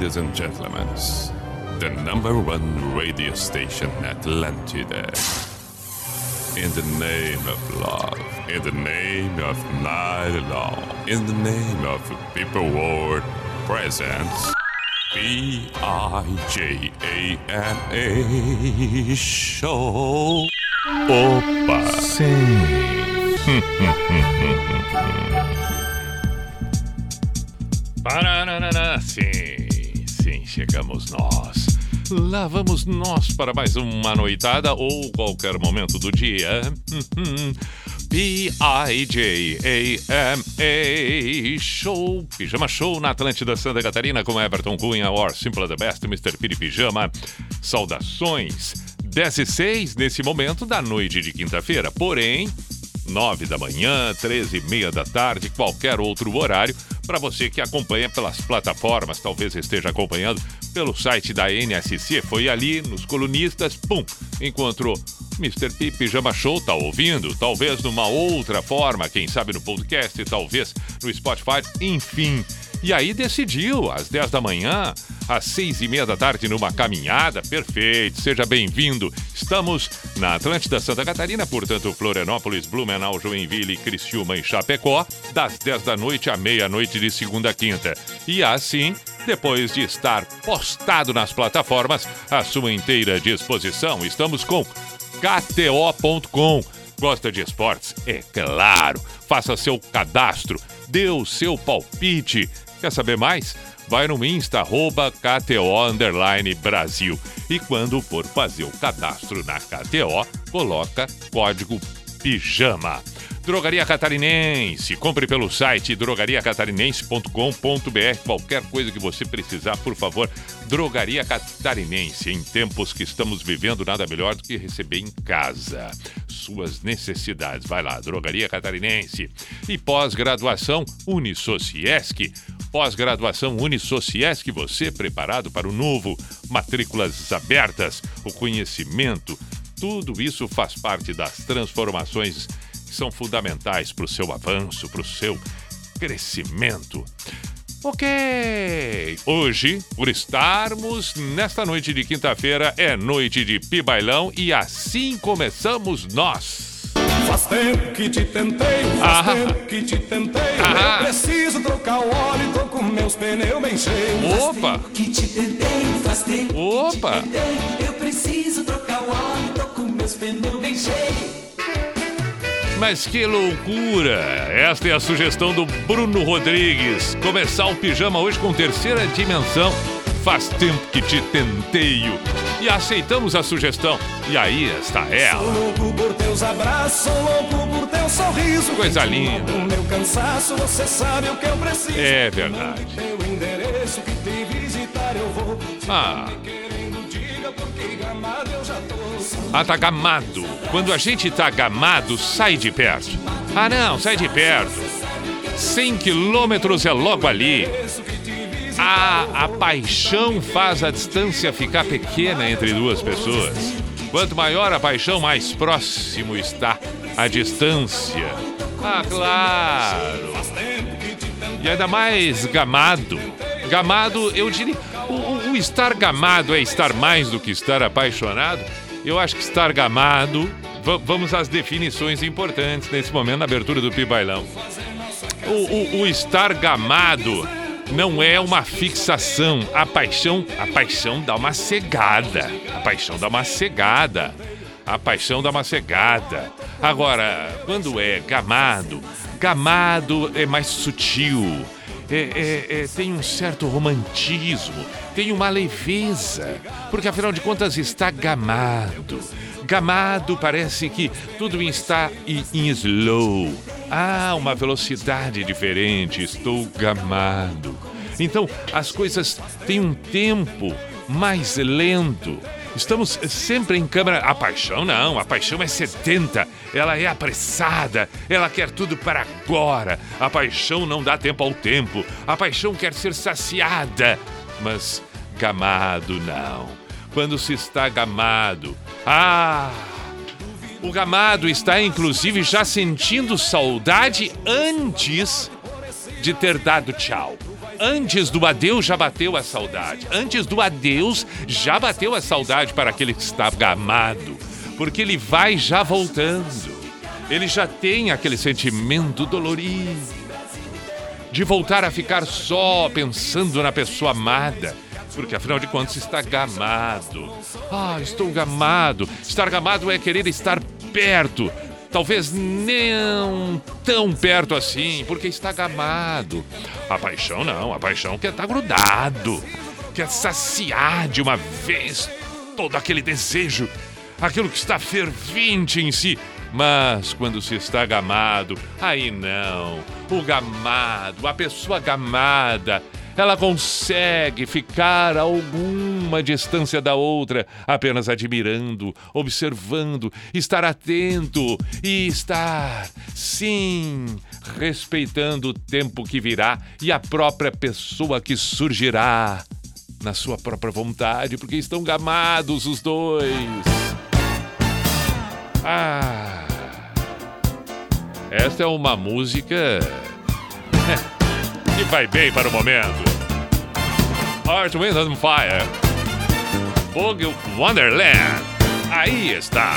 Ladies and gentlemen, the number one radio station Atlantida. In the name of love, in the name of night long, in the name of people world presents B I J A N A show. Opa! Pararará, sim, chegamos nós. Lá vamos nós para mais uma noitada ou qualquer momento do dia. P-I-J-A-M-A Show, Pijama Show na Atlântida Santa Catarina com Everton Cunha, or Simple the Best, Mr. Piri Pijama. Saudações. 10 e 6 nesse momento da noite de quinta-feira, porém, 9 da manhã, 13 e meia da tarde, qualquer outro horário, para você que acompanha pelas plataformas, talvez esteja acompanhando pelo site da NSC, foi ali nos colunistas, pum, encontrou Mr. P Pijama Show, tá ouvindo? Talvez numa outra forma, quem sabe no podcast, talvez no Spotify, enfim. E aí decidiu, às 10 da manhã, às 6 e meia da tarde, numa caminhada. Perfeito, seja bem-vindo. Estamos na Atlântida Santa Catarina, portanto, Florianópolis, Blumenau, Joinville, Criciúma e Chapecó, das 10 da noite à meia-noite de segunda a quinta. E assim, depois de estar postado nas plataformas, à sua inteira disposição, estamos com KTO.com. Gosta de esportes? É claro. Faça seu cadastro, dê o seu palpite. Quer saber mais? Vai no Insta, arroba KTO Brasil. E quando for fazer o cadastro na KTO, coloca código PIJAMA. Drogaria Catarinense. Compre pelo site drogariacatarinense.com.br. Qualquer coisa que você precisar, por favor. Drogaria Catarinense. Em tempos que estamos vivendo, nada melhor do que receber em casa suas necessidades. Vai lá, Drogaria Catarinense. E pós-graduação Unisociesc. Pós-graduação Unisociesc, você preparado para o novo. Matrículas abertas, o conhecimento. Tudo isso faz parte das transformações que são fundamentais para o seu avanço, para o seu crescimento. Ok! Hoje, por estarmos nesta noite de quinta-feira, é noite de pibailão e assim começamos nós. Faz tempo que te tentei, faz Ah. tempo que te tentei. Ah. Eu preciso trocar o óleo, tô com meus pneus bem cheios. Opa! que te tentei, faz tempo Opa! que te tentei. Eu preciso trocar o óleo, tô com meus pneus bem cheios. Mas que loucura! Esta é a sugestão do Bruno Rodrigues. Começar o pijama hoje com terceira dimensão. Faz tempo que te tenteio. E aceitamos a sugestão. E aí está Sou ela. louco por teus abraços, sou louco por teu sorriso. Coisa linda. Meu cansaço, você sabe o que eu preciso. É verdade. Ah. tá. Ah, tá gamado. Quando a gente tá gamado, sai de perto. Ah, não, sai de perto. 100 quilômetros é logo ali. A, a paixão faz a distância ficar pequena entre duas pessoas. Quanto maior a paixão, mais próximo está a distância. Ah, claro. E ainda mais gamado. Gamado, eu diria. O, o- estar gamado é estar mais do que estar apaixonado. Eu acho que estar gamado. va- vamos às definições importantes nesse momento na abertura do Pibailão. O, o, o estar gamado não é uma fixação. A paixão, a paixão dá uma cegada. A paixão dá uma cegada. A paixão dá uma cegada. Agora, quando é gamado, gamado é mais sutil. É, é- é- tem um certo romantismo, tem uma leveza, porque afinal de contas está gamado. Gamado parece que tudo está em, slow. Ah, uma velocidade diferente, estou gamado. Então as coisas têm um tempo mais lento. Estamos sempre em câmera. A paixão não, a paixão é 70. Ela é apressada, ela quer tudo para agora. A paixão não dá tempo ao tempo. A paixão quer ser saciada. Mas gamado não. Quando se está gamado. Ah! O gamado está inclusive já sentindo saudade antes de ter dado tchau. Antes do adeus já bateu a saudade. Antes do adeus já bateu a saudade para aquele que está gamado. Porque ele vai já voltando. Ele já tem aquele sentimento dolorido de voltar a ficar só pensando na pessoa amada. Porque afinal de contas está gamado. Ah, estou gamado. Estar gamado é querer estar perto. Talvez não tão perto assim, porque está gamado. A paixão não, a paixão quer estar grudado. Quer saciar de uma vez todo aquele desejo, aquilo que está fervente em si. Mas quando se está gamado, aí não. O gamado, a pessoa gamada, ela consegue ficar a alguma distância da outra, apenas admirando, observando, estar atento e estar, sim, respeitando o tempo que virá e a própria pessoa que surgirá na sua própria vontade, porque estão gamados os dois. Ah, esta é uma música que vai bem para o momento. Earth, Wind and Fire. Boogie Wonderland. Aí está.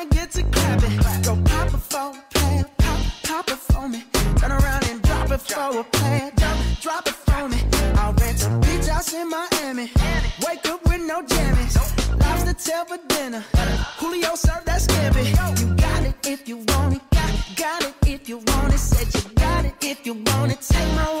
yourself dinner. Julio served that scampi. You got it if you want it. Got, got it if you want it. Said you got it if you want it. Take my word.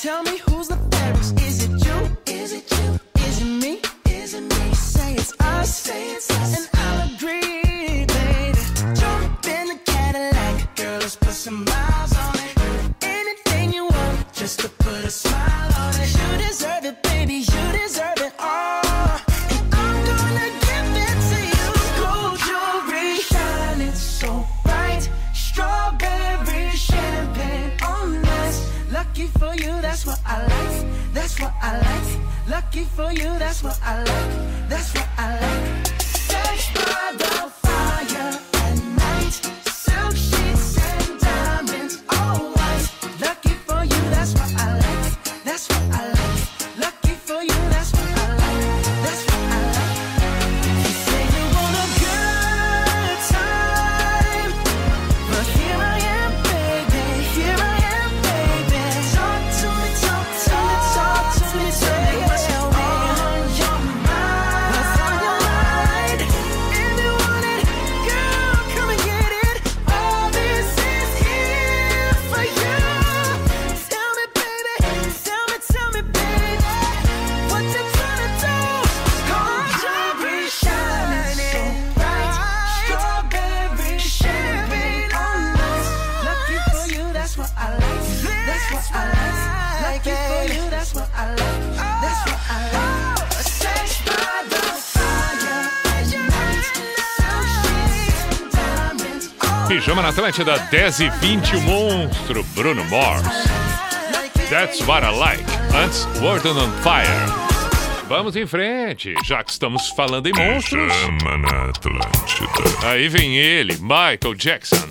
Tell me who Pijama na Atlântida, 10 e 20, o monstro Bruno Morse. That's what I like. Antes, World on Fire. Vamos em frente, já que estamos falando em monstros. Pijama na Atlântida. Aí vem ele, Michael Jackson.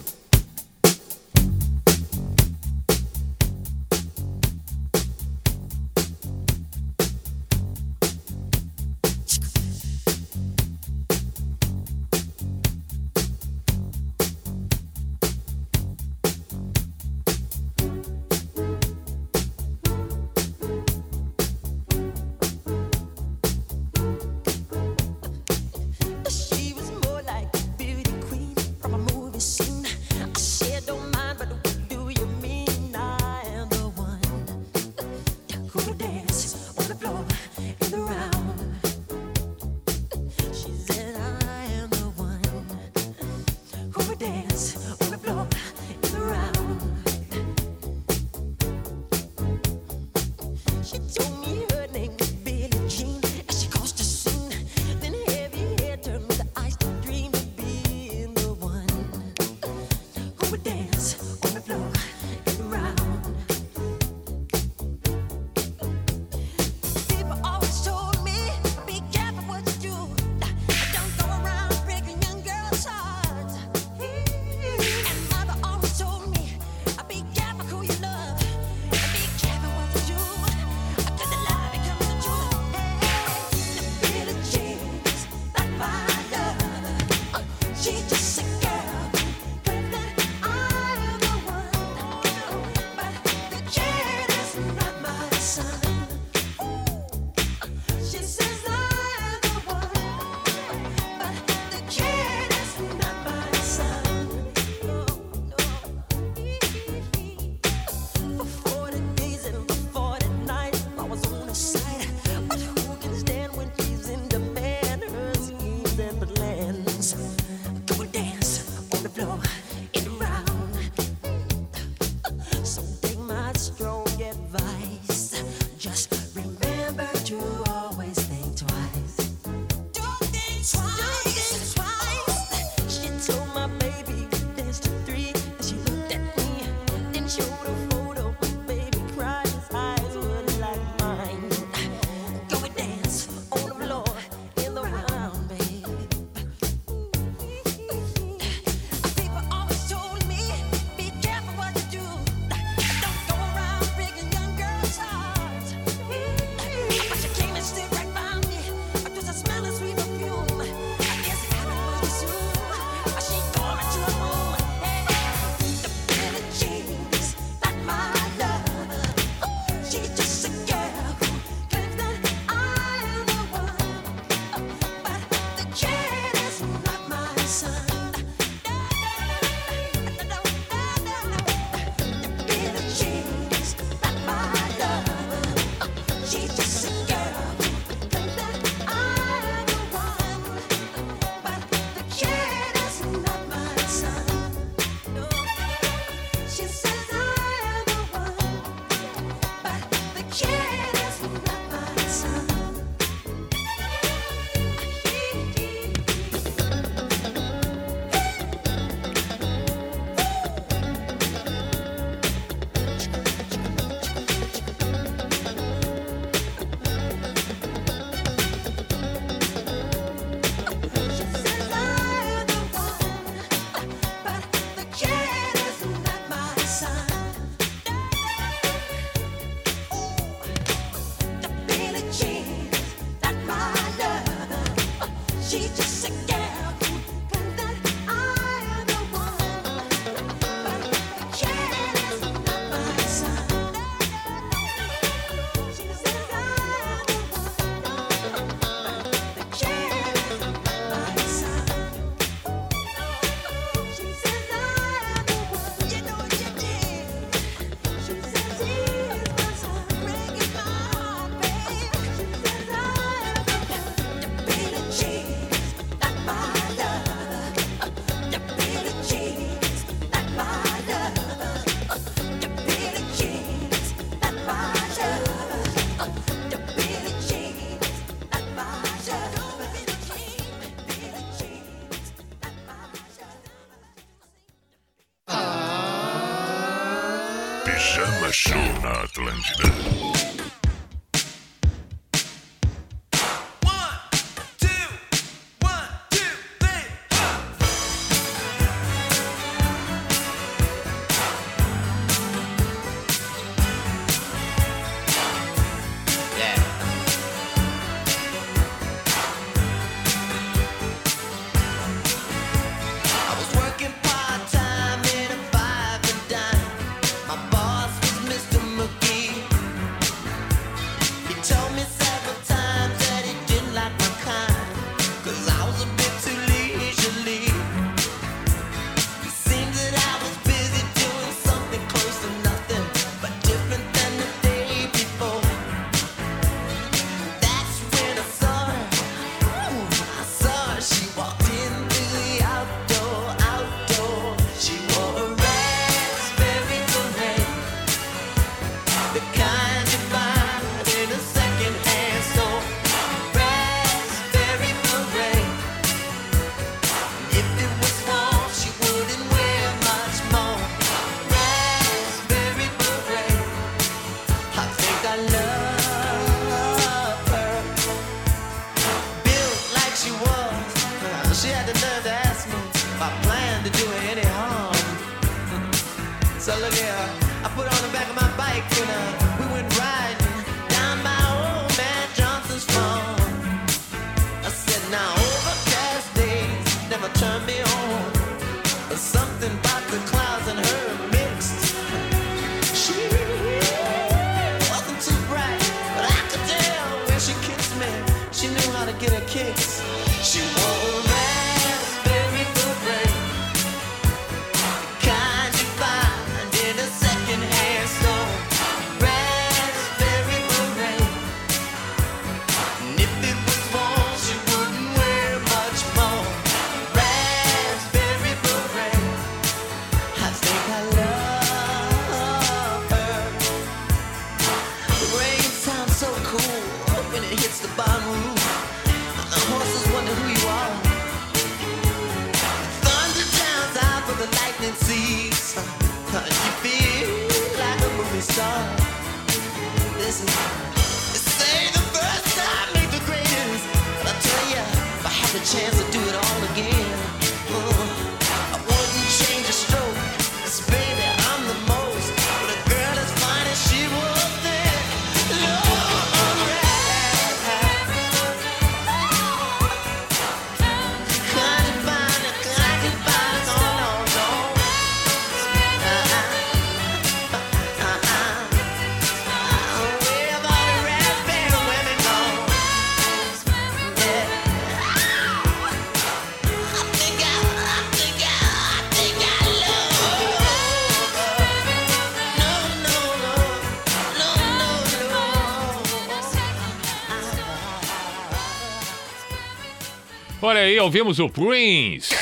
ouvimos o Prince.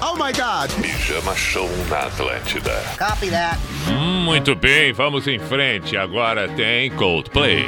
Oh my God! Pijama Show na Atlântida. Copy that. Muito bem, vamos em frente. Agora tem Coldplay.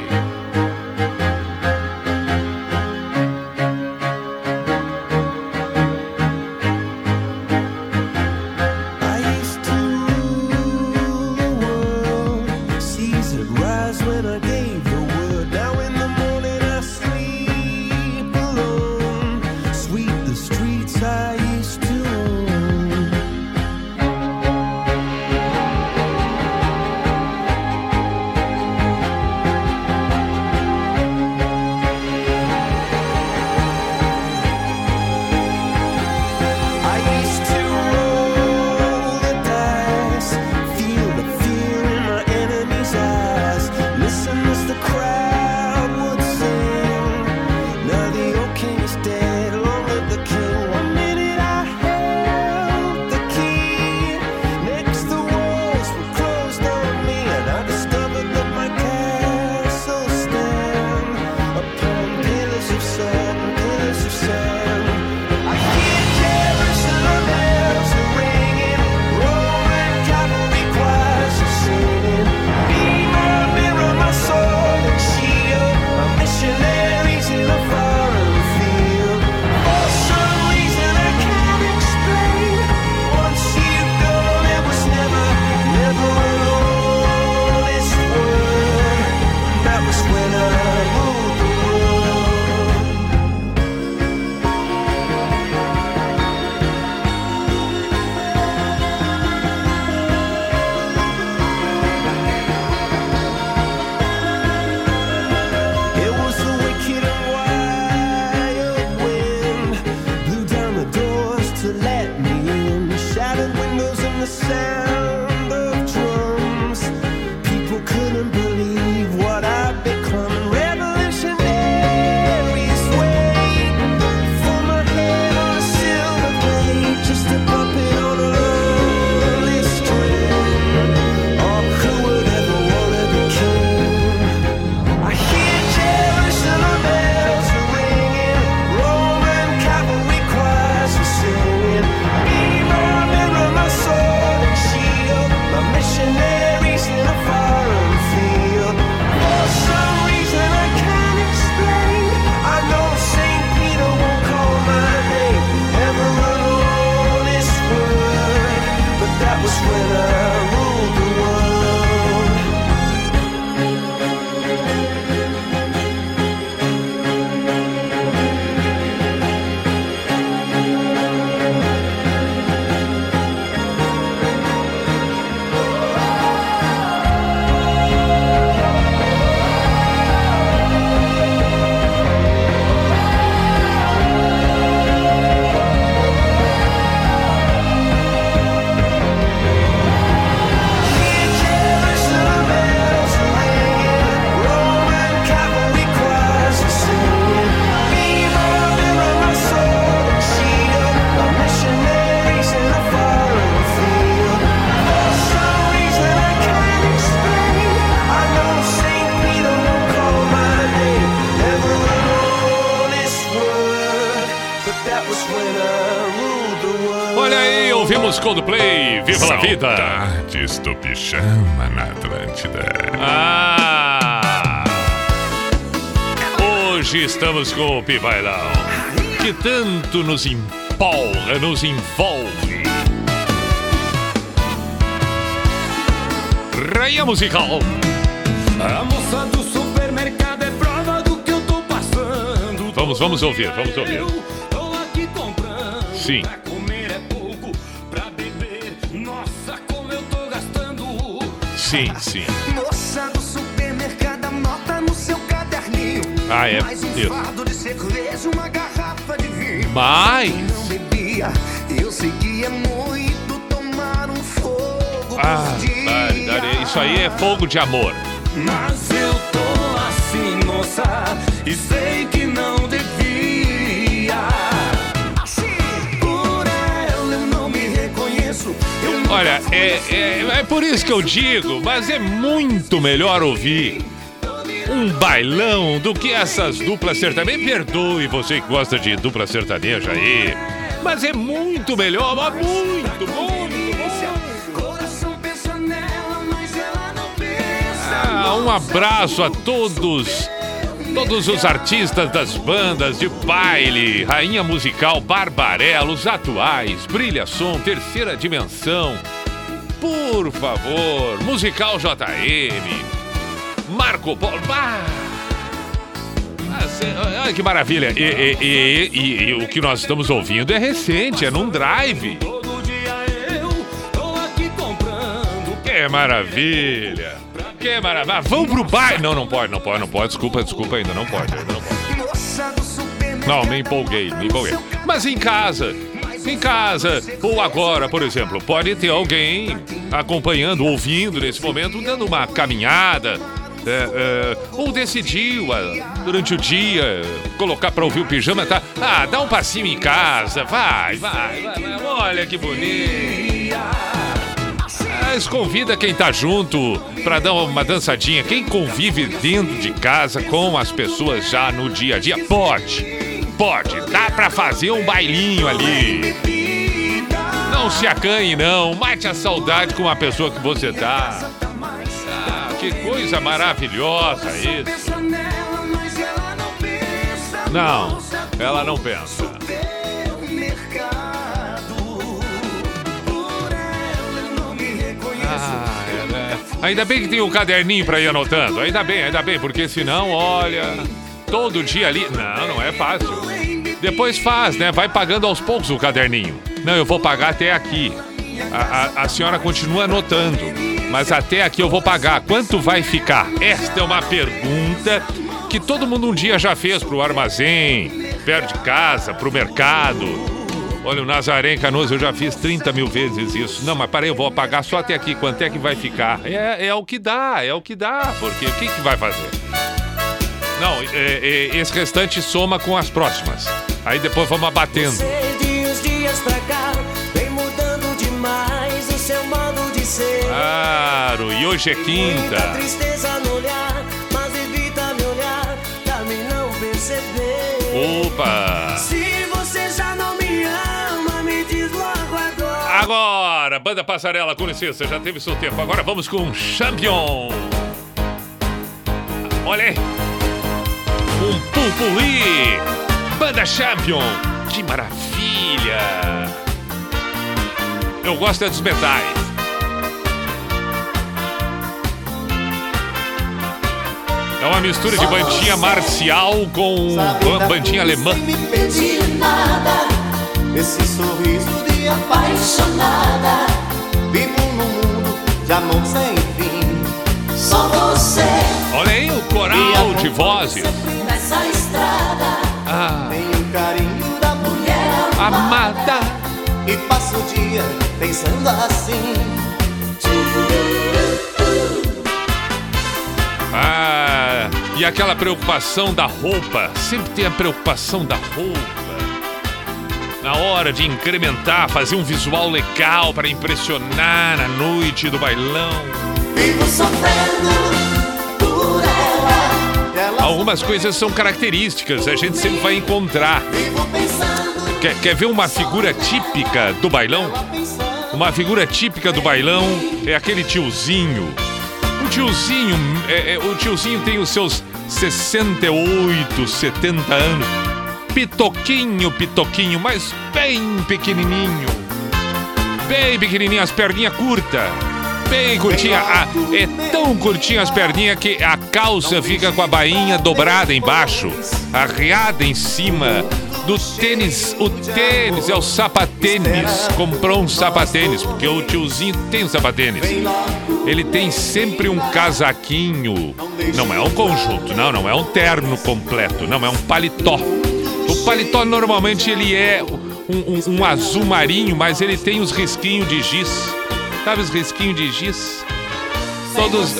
the sand. Coldplay, Viva Saudades a Vida. Saudades do Pichama na Atlântida. Ah! Hoje estamos com o Pivailão, que tanto nos empolga, nos envolve. Rainha musical. A moça do supermercado é prova do que eu tô passando. Vamos, vamos ouvir, vamos ouvir. Sim. Sim, sim. Moça do supermercado, anota no seu caderninho. Ah, é. Mais um Isso. fardo de cerveja, uma garrafa de vinho. Mas. Não bebia, eu seguia muito tomar um fogo Ah, barbaridade. isso aí é fogo de amor. Mas eu tô assim, moça, e sei que não devia. Assim, Por ela eu não me reconheço. Eu Olha, é, assim. É, é por isso que eu digo, mas é muito melhor ouvir um bailão do que essas duplas sertanejas. Me perdoe você que gosta de dupla sertaneja aí, mas é muito melhor, mas muito, muito. Ah, um abraço a todos, todos os artistas das bandas de baile, Rainha Musical, Barbarella, os atuais, Brilha Som, Terceira Dimensão. Por favor, Musical JM, Marco Polo. Ah, Olha que maravilha. E, e- e- e- o que nós estamos ouvindo é recente, é num drive. Que maravilha! Que maravilha! Vamos pro baile! Não, não pode, não pode, não pode. Desculpa, desculpa ainda, não pode, ainda não pode. Não, me empolguei, me empolguei. Mas em casa, em casa, ou agora, por exemplo, pode ter alguém acompanhando, ouvindo nesse momento, dando uma caminhada. é, é, ou decidiu ah, durante o dia colocar pra ouvir o pijama, tá? Ah, dá um passinho em casa, vai, vai, vai, vai. olha que bonito. Mas convida quem tá junto pra dar uma dançadinha. Quem convive dentro de casa com as pessoas já no dia a dia, pode. Pode, dá pra fazer um bailinho ali. Não se acanhe, não. Mate a saudade com a pessoa que você tá. Ah, que coisa maravilhosa isso. Não ela não pensa. Por ela. Ah, é, né? Ainda bem que tem o caderninho pra ir anotando. Ainda bem, ainda bem, porque senão, olha, todo dia ali. Não, não é fácil. Depois faz, né? Vai pagando aos poucos o caderninho. Não, eu vou pagar até aqui. A, a- a senhora continua anotando, mas até aqui eu vou pagar. Quanto vai ficar? Esta é uma pergunta que todo mundo um dia já fez pro armazém, perto de casa, pro mercado. Olha, o Nazaré em Canoas eu já fiz 30 mil vezes isso. Não, mas parei, eu vou pagar só até aqui. Quanto é que vai ficar? É, é o que dá, é o que dá. Porque o que, que vai fazer? Não, é- é- esse restante soma com as próximas. Aí depois vamos abatendo. Claro, e hoje é quinta. Opa! Se você já não me ama, me diz logo agora. Agora, banda passarela, com licença, já teve seu tempo. Agora vamos com Champion. Olha aí. Um pupurri. Banda Champion. Que maravilha. Eu gosto é dos metais. É uma mistura de bandinha marcial com ban- bandinha alemã. Sem me pedir nada, esse sorriso de apaixonada. Vivo num mundo de amor sem fim. Só você Olha aí o coral de vozes. nessa estrada. Ah, Tem um carinho da mulher amada. E passo o dia pensando assim. Ah, e aquela preocupação da roupa. Sempre tem a preocupação da roupa. Na hora de incrementar, fazer um visual legal para impressionar na noite do bailão. Vivo sofrendo por ela. Ela Algumas coisas são características, a gente sempre vai encontrar. Quer, quer ver uma figura típica do bailão? Uma figura típica do bailão é aquele tiozinho. O tiozinho, é- é- o tiozinho tem os seus 68, 70 anos. Pitoquinho, pitoquinho, mas bem pequenininho. Bem pequenininho, as perninhas curtas. bem curtinha. Ah, é tão curtinha as perninhas que a calça fica com a bainha dobrada embaixo, arreada em cima do tênis. O tênis é o sapatênis. Comprou um sapatênis, porque o tiozinho tem um sapatênis. Ele tem sempre um casaquinho. Não é um conjunto, não, não é um terno completo, não, é um paletó. O paletó normalmente ele é um, um- um azul marinho, mas ele tem os risquinhos de giz. Sabe os risquinhos de giz? Todos,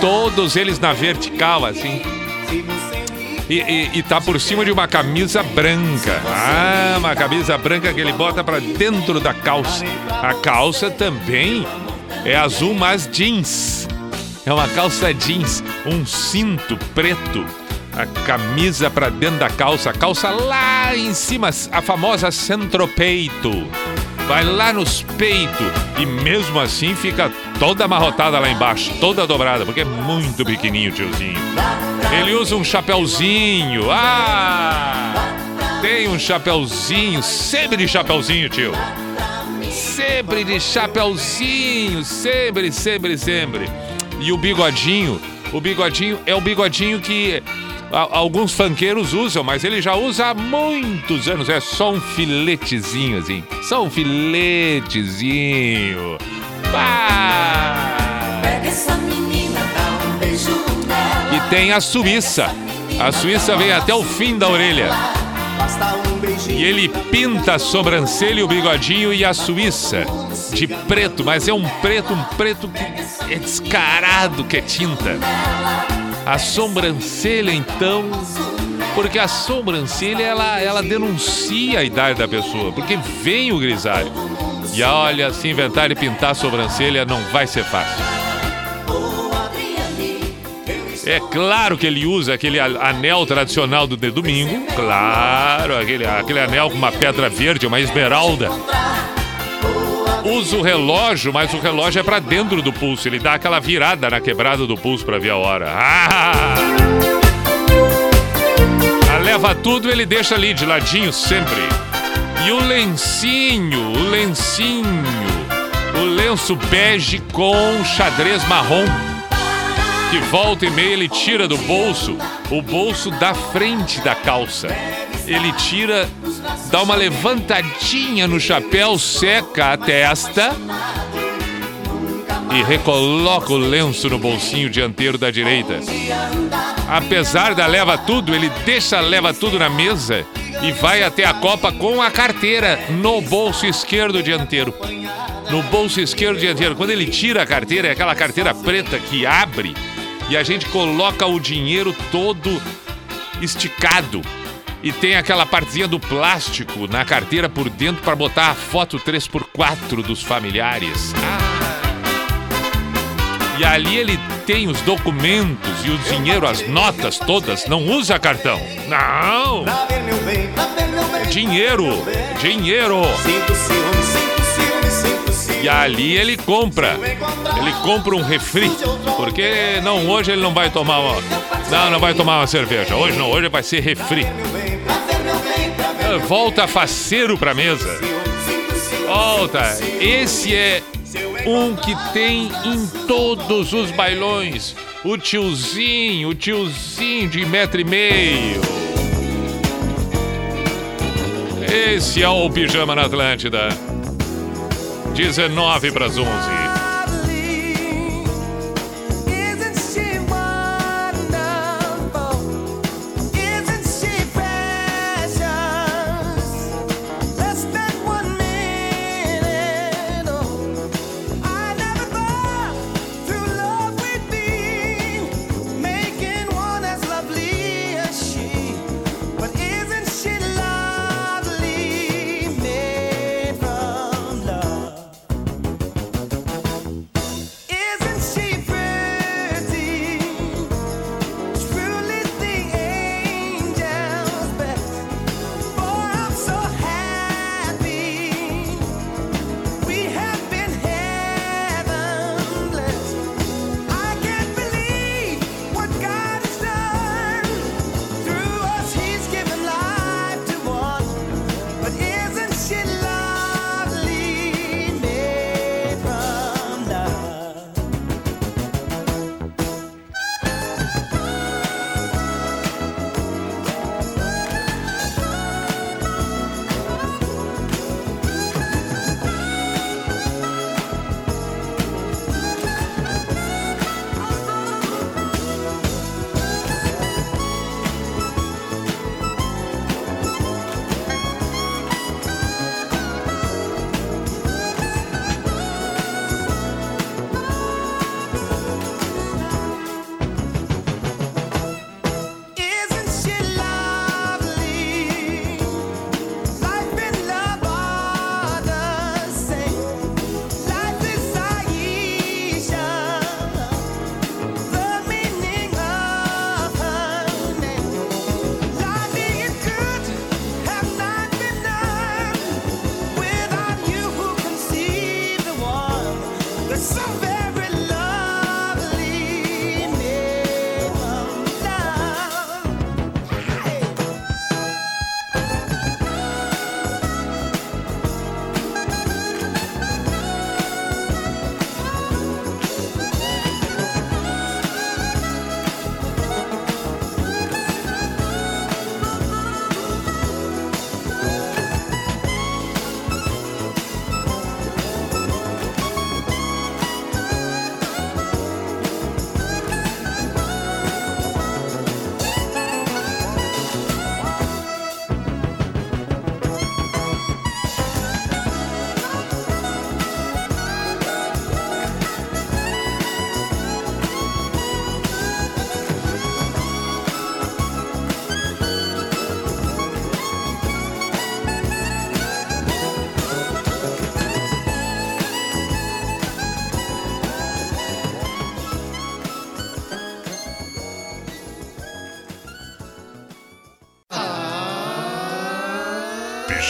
todos eles na vertical, assim. E, e- e tá por cima de uma camisa branca. Ah, uma camisa branca que ele bota pra dentro da calça. A calça também é azul, mas jeans. É uma calça jeans, um cinto preto. A camisa pra dentro da calça, a calça lá em cima, a famosa centropeito. Vai lá nos peitos e mesmo assim fica toda amarrotada lá embaixo, toda dobrada, porque é muito pequenininho, tiozinho. Ele usa um chapeuzinho. Ah! Tem um chapeuzinho, sempre de chapeuzinho, tio. Sempre de chapeuzinho, sempre, sempre, sempre. E o bigodinho, o bigodinho é o bigodinho que a- alguns funkeiros usam, mas ele já usa há muitos anos. É só um filetezinho, assim. Só um filetezinho. Pá! Pega essa menina, dá um beijo nela. E tem a Suíça. A Suíça vem até o fim da orelha. Basta um. E ele pinta a sobrancelha, o bigodinho e a Suíça de preto, mas é um preto, um preto que é descarado que é tinta. A sobrancelha, então, porque a sobrancelha ela, ela denuncia a idade da pessoa, porque vem o grisalho. E olha, se inventar e pintar a sobrancelha não vai ser fácil. É claro que ele usa aquele anel tradicional do de domingo. Claro, aquele, aquele anel com uma pedra verde, uma esmeralda. Usa o relógio, mas o relógio é pra dentro do pulso. Ele dá aquela virada na quebrada do pulso pra ver a hora. Ah! A leva tudo ele deixa ali de ladinho sempre. E o lencinho, o lencinho, o lenço bege com xadrez marrom que volta e meia ele tira do bolso, o bolso da frente da calça. Ele tira, dá uma levantadinha no chapéu, seca a testa e recoloca o lenço no bolsinho dianteiro da direita. Apesar da leva tudo, ele deixa a leva tudo na mesa e vai até a copa com a carteira no bolso esquerdo dianteiro. No bolso esquerdo dianteiro. Quando ele tira a carteira, é aquela carteira preta que abre e a gente coloca o dinheiro todo esticado. E tem aquela partezinha do plástico na carteira por dentro para botar a foto 3x4 dos familiares. Ah. E ali ele tem os documentos e o dinheiro, as notas todas. Não usa cartão. Não! Bem. Dinheiro! Dinheiro! Sinto ciúme, E ali ele compra. Ele compra um refri. Porque não, hoje ele não vai tomar uma. Não, não vai tomar uma cerveja. Hoje não, hoje vai ser refri. Eh, Volta faceiro pra mesa. Volta. Esse é um que tem em todos os bailões. O tiozinho, o tiozinho de metro e meio. Esse é o Pijama na Atlântida. 19 para as 11.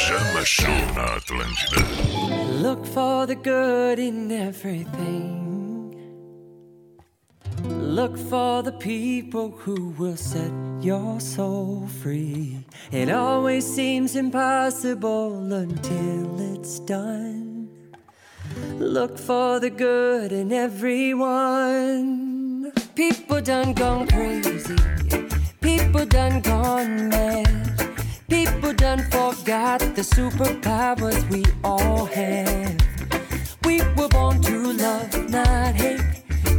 Show na Atlântida. Look for the good in everything. Look for the people who will set your soul free. It always seems impossible until it's done. Look for the good in everyone. People done gone crazy. People done gone mad. People done forgot the superpowers we all have. We were born to love, not hate.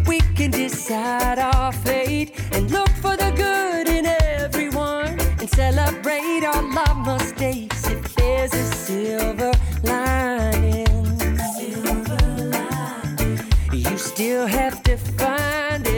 We can decide our fate and look for the good in everyone and celebrate our mistakes if there's a silver lining. You still have to find it,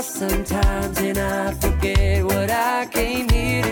lost sometimes and I forget what I came here to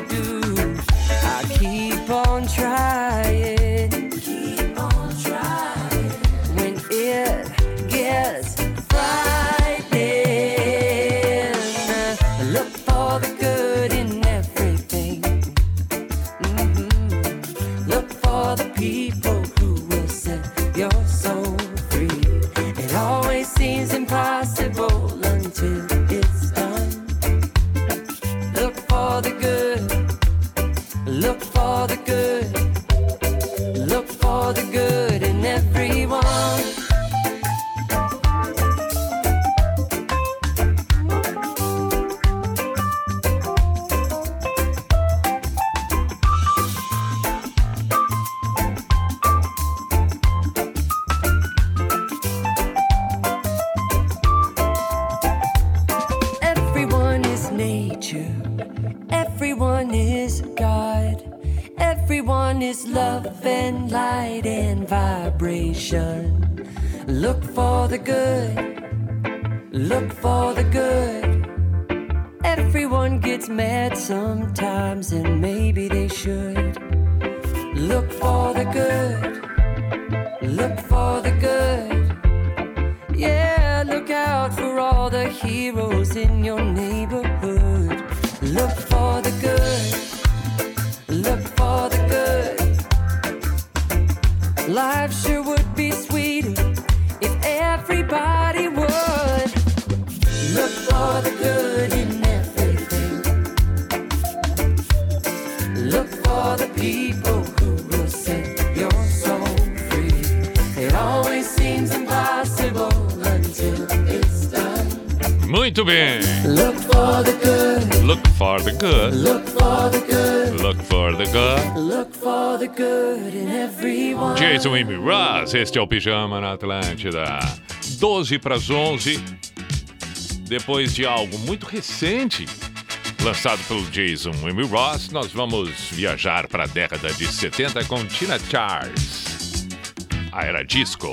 Muito bem. Look for the good. Look for the good. Look for the good. Look for the good. Look for the good in everyone. Jason Amy Ross, este é o Pijama na Atlântida. 12 para as 11. Depois de algo muito recente, lançado pelo Jason Amy Ross, nós vamos viajar para a década de 70 com Tina Charles. A era disco.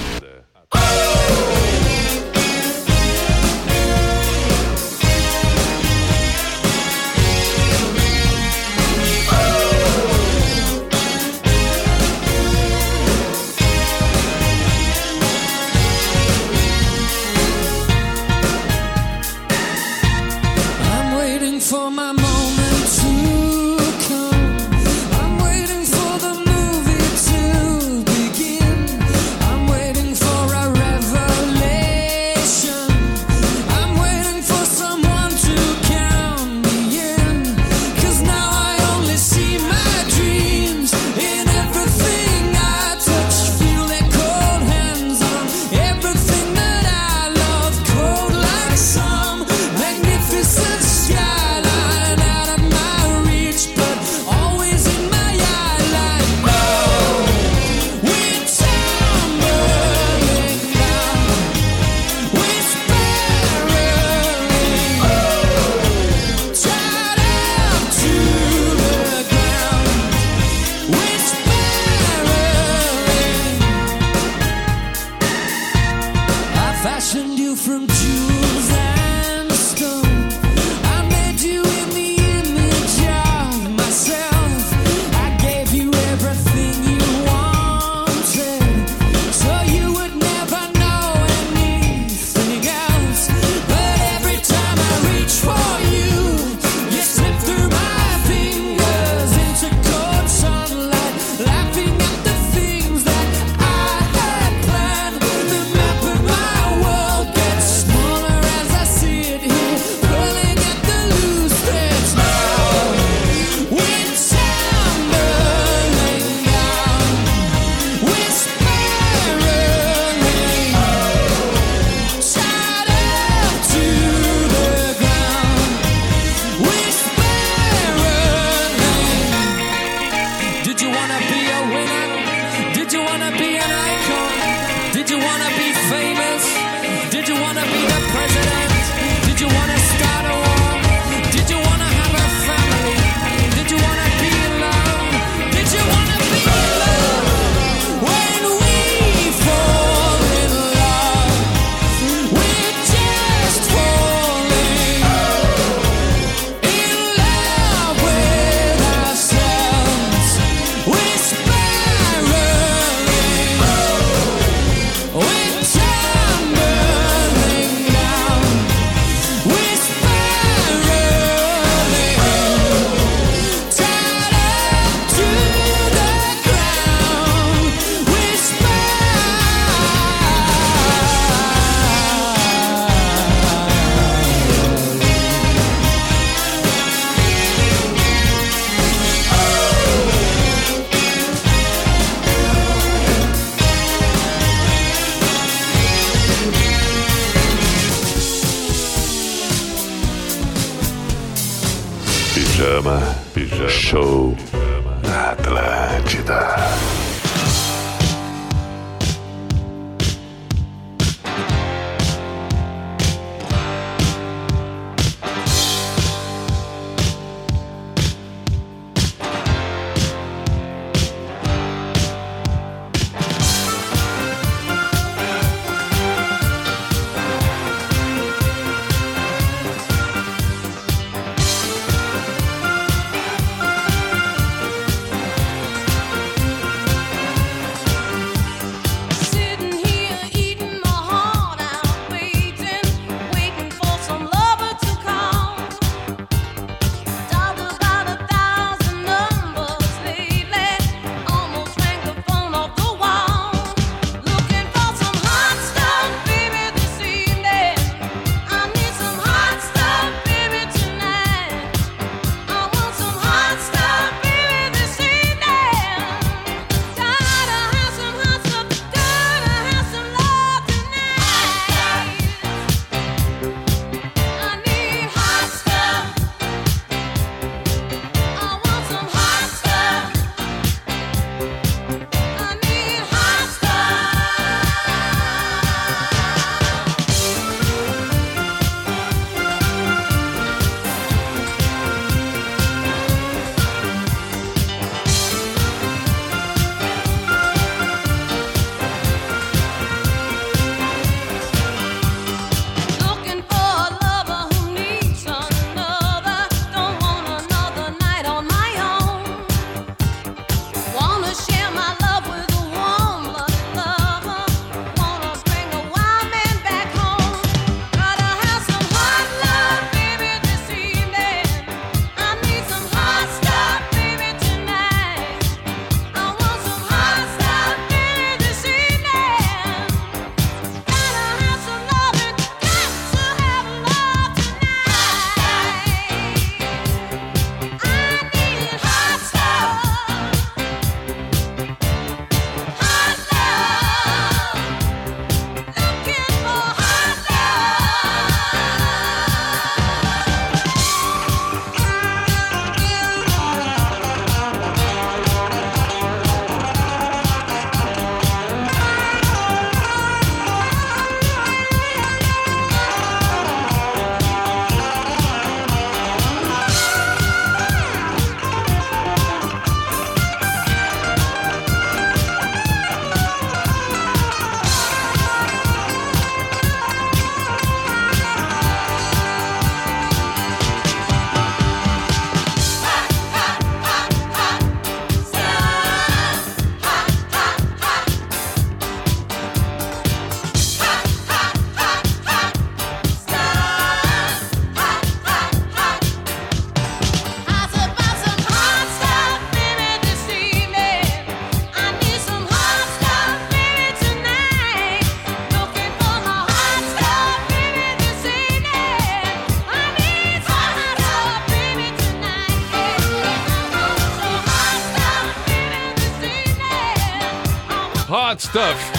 Stuff,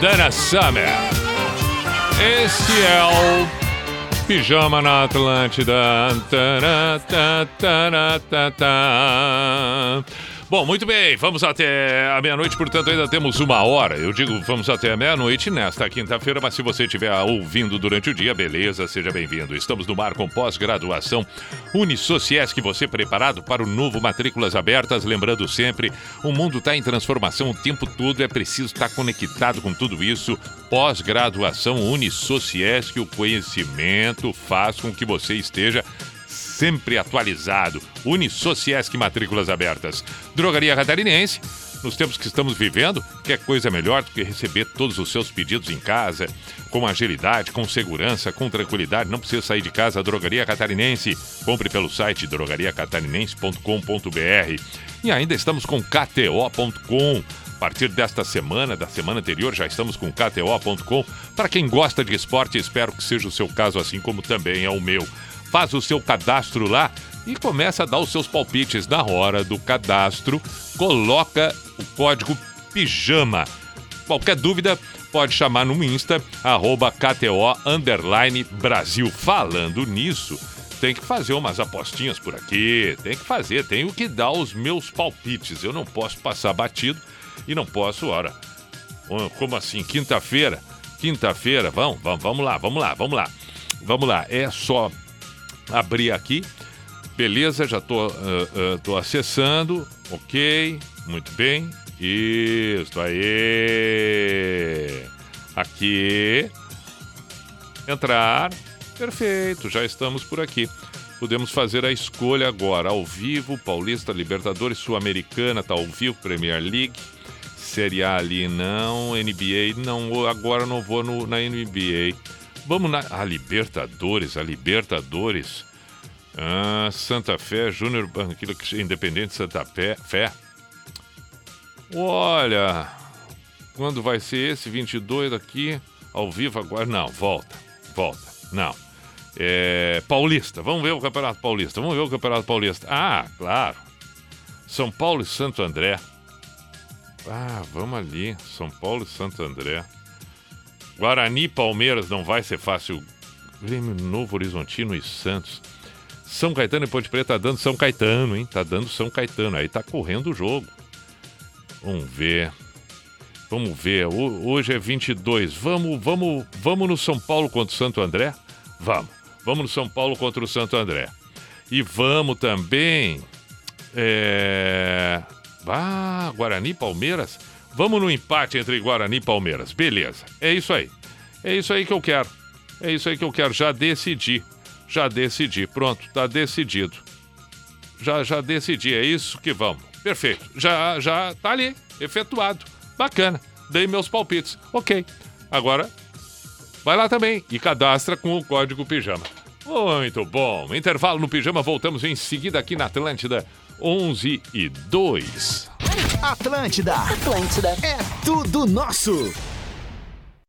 Dana Summer. Este é o Pijama na Atlântida. Tá, tá, tá. Bom, muito bem, vamos até a meia-noite, portanto ainda temos uma hora. Eu digo vamos até a meia-noite nesta quinta-feira, mas se você estiver ouvindo durante o dia, beleza, seja bem-vindo. Estamos no mar com pós-graduação Unisociesc, você preparado para o novo Matrículas Abertas? Lembrando sempre, o mundo está em transformação o tempo todo, é preciso estar conectado com tudo isso. Pós-graduação Unisociesc, o conhecimento faz com que você esteja sempre atualizado. Unisociesc Matrículas Abertas. Drogaria Catarinense. Nos tempos que estamos vivendo, quer coisa melhor do que receber todos os seus pedidos em casa, com agilidade, com segurança, com tranquilidade. Não precisa sair de casa. Drogaria Catarinense. Compre pelo site drogariacatarinense.com.br. E ainda estamos com KTO.com. A partir desta semana, da semana anterior, já estamos com KTO.com. Para quem gosta de esporte, espero que seja o seu caso, assim como também é o meu faz o seu cadastro lá e começa a dar os seus palpites na hora do cadastro. Coloca o código PIJAMA. Qualquer dúvida, pode chamar no Insta, arroba KTO Brasil. Falando nisso, tem que fazer umas apostinhas por aqui, tem que fazer, tenho que dar os meus palpites. Eu não posso passar batido e não posso, ora, como assim, quinta-feira? Quinta-feira, vamos, vamos, vamos lá, vamos lá, vamos lá. Vamos lá, é só abrir aqui. Beleza, já tô, uh, uh, acessando. Ok, muito bem. Isso aí. Aqui. Entrar. Perfeito, já estamos por aqui. Podemos fazer a escolha agora, ao vivo, Paulista, Libertadores, Sul-Americana, tá ao vivo, Premier League, Série A ali não, NBA não, agora não vou no, na NBA. Vamos na. A Libertadores, a Libertadores. Ah, Santa Fé, Júnior que Independente Santa Fé. Fé. Olha, quando vai ser esse 22 aqui? Ao vivo agora? Não, volta, volta. Não. É, Paulista, vamos ver o Campeonato Paulista. Vamos ver o Campeonato Paulista. Ah, claro. São Paulo e Santo André. Ah, vamos ali. São Paulo e Santo André. Guarani Palmeiras não vai ser fácil. Grêmio Novo Horizontino e Santos. São Caetano e Ponte Preta tá dando São Caetano, hein? Tá dando São Caetano. Aí tá correndo o jogo. Vamos ver. Vamos ver. Ho- Hoje é 22. Vamos, vamos, vamos no São Paulo contra o Santo André? Vamos. Vamos no São Paulo contra o Santo André. E vamos também. É. Ah, Guarani Palmeiras. Vamos no empate entre Guarani e Palmeiras. Beleza. É isso aí. É isso aí que eu quero. É isso aí que eu quero. Já decidi. Já decidi. Pronto, tá decidido. Já, já decidi. É isso que vamos. Perfeito. Já, já tá ali. Efetuado. Bacana. Dei meus palpites. Ok. Agora, vai lá também e cadastra com o código Pijama. Muito bom. Intervalo no Pijama. Voltamos em seguida aqui na Atlântida. 11 e 2. Atlântida. Atlântida. É tudo nosso.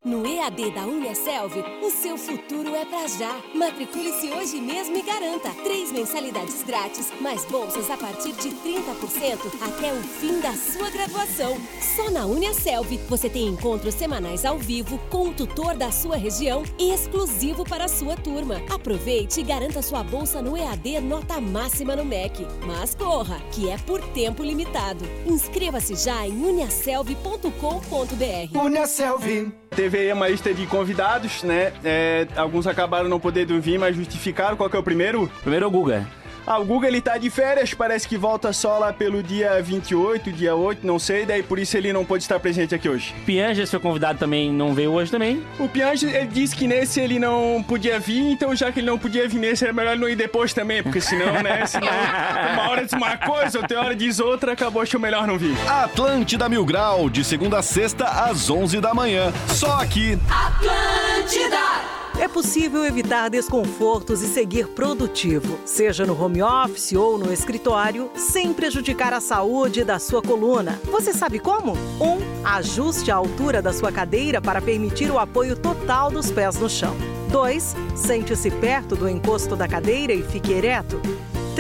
No EAD da Uniaselv, o seu futuro é pra já. Matricule-se hoje mesmo e garanta três mensalidades grátis, mais bolsas a partir de 30% até o fim da sua graduação. Só na Uniaselv você tem encontros semanais ao vivo com o tutor da sua região exclusivo para a sua turma. Aproveite e garanta sua bolsa no EAD nota máxima no MEC. Mas corra, que é por tempo limitado. Inscreva-se já em uniaselv.com.br. Uniaselv. Teve aí uma lista de convidados, né? É, alguns acabaram não podendo vir, mas justificaram. Qual que é o primeiro? Primeiro é o Guga. Ah, o Guga ele tá de férias, parece que volta só lá pelo dia 28, dia 8, não sei, daí por isso ele não pôde estar presente aqui hoje. Pianja, seu convidado, também não veio hoje também. O Piange, ele disse que nesse ele não podia vir, então já que ele não podia vir nesse, era melhor ele não ir depois também, porque senão, né, senão uma hora diz uma coisa, outra hora diz outra, acabou, achou melhor não vir. Atlântida Mil Grau, de segunda a sexta, às 11 da manhã. Só aqui. Atlântida! É possível evitar desconfortos e seguir produtivo, seja no home office ou no escritório, sem prejudicar a saúde da sua coluna. Você sabe como? 1. Um, ajuste a altura da sua cadeira para permitir o apoio total dos pés no chão. 2. Sente-se perto do encosto da cadeira e fique ereto.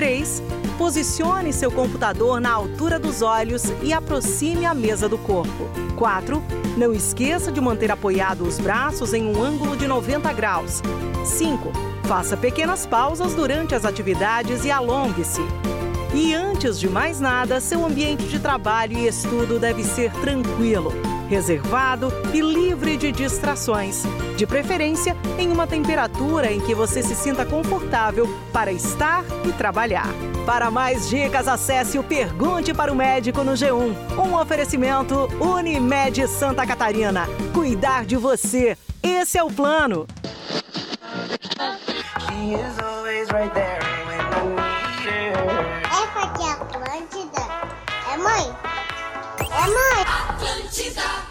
3. Posicione seu computador na altura dos olhos e aproxime a mesa do corpo. 4. Não esqueça de manter apoiado os braços em um ângulo de 90 graus. 5. Faça pequenas pausas durante as atividades e alongue-se. E antes de mais nada, seu ambiente de trabalho e estudo deve ser tranquilo, reservado e livre de distrações. De preferência, em uma temperatura em que você se sinta confortável para estar e trabalhar. Para mais dicas, acesse o Pergunte para o Médico no G1. Um oferecimento Unimed Santa Catarina. Cuidar de você. Esse é o plano. Essa aqui é a Atlântida? É mãe? É mãe? Atlântida!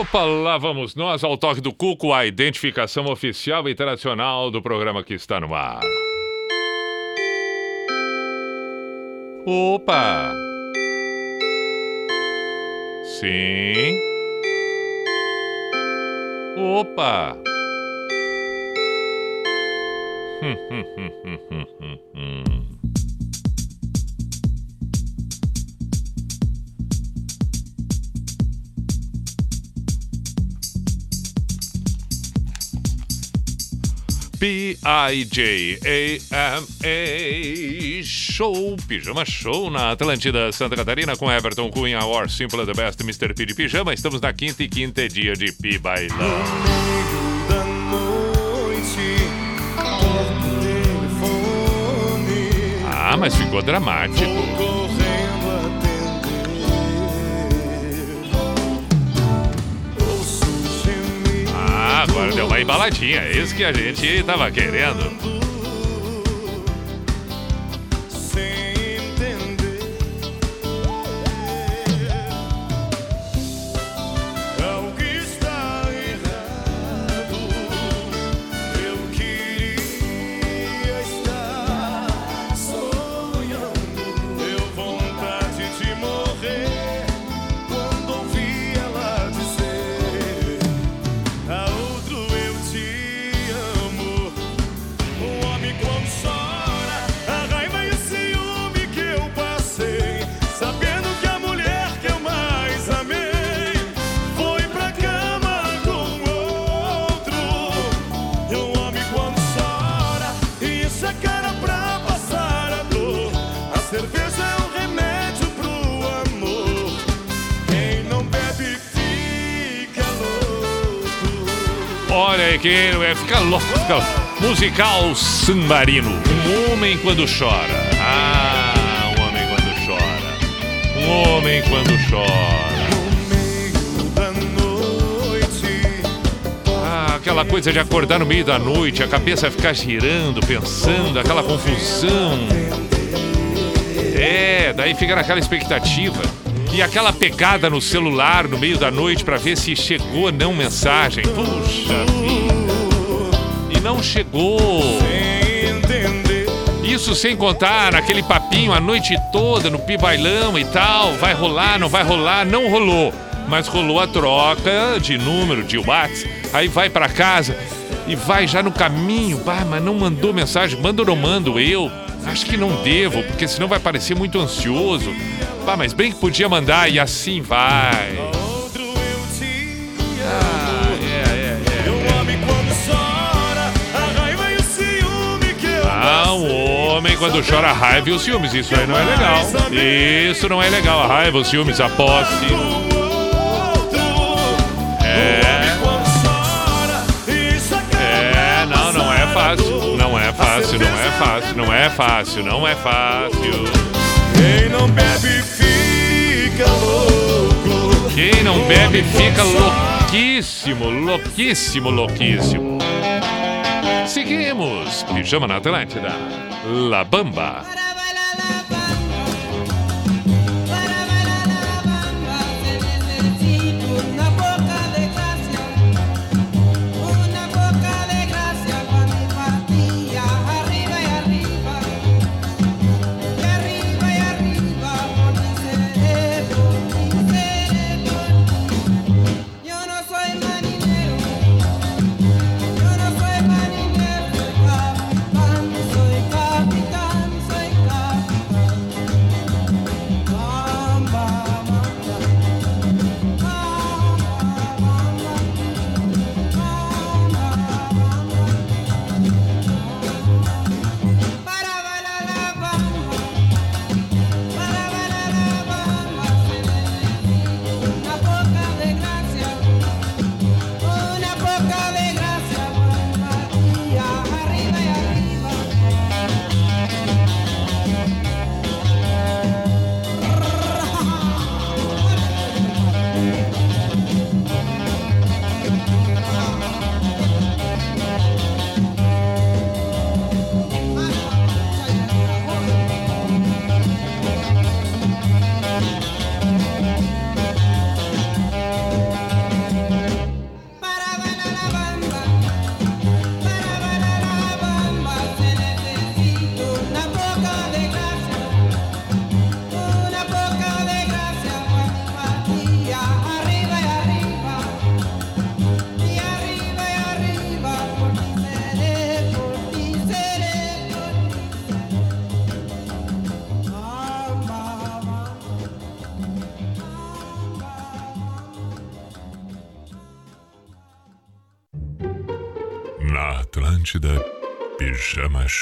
Opa, lá vamos nós ao toque do Cuco, a identificação oficial tradicional do programa que está no ar. Opa! Sim. Opa! Hum, hum, hum, hum, hum, hum, P-I-J-A-M-A Show, Pijama Show na Atlântida Santa Catarina com Everton Cunha, Or Simple the Best, Mr. P de Pijama. Estamos na quinta e quinta é dia de Pi Bailão. da noite, toco o telefone. Ah, mas ficou dramático. Agora deu uma embaladinha. É isso que a gente tava querendo. Não é ficar louco, fica louco. Musical Sambarino. Um homem quando chora. Ah, um homem quando chora. Um homem quando chora. Ah, aquela coisa de acordar no meio da noite, a cabeça ficar girando, pensando, aquela confusão. É, daí fica naquela expectativa. E aquela pegada no celular no meio da noite pra ver se chegou ou não mensagem. Puxa vida. E não chegou. Isso sem contar aquele papinho a noite toda no pibailão e tal. Vai rolar, não vai rolar, não rolou. Mas rolou a troca de número, de WhatsApp. Aí vai pra casa e vai já no caminho. Bah, mas não mandou mensagem. Manda ou não mando eu? Acho que não devo, porque senão vai parecer muito ansioso. Bah, mas bem que podia mandar e assim vai. Ah, é, é, é. Ah, o homem quando chora a raiva e os ciúmes. Isso aí não é legal. Isso não é legal. A raiva, os ciúmes, a posse. É. É, não, não é fácil. Não é fácil, não é fácil, não é fácil, não é fácil. Quem não bebe fica louco. Quem não bebe fica louquíssimo, louquíssimo, louquíssimo. Seguimos. Pijama na Atlântida. La Bamba.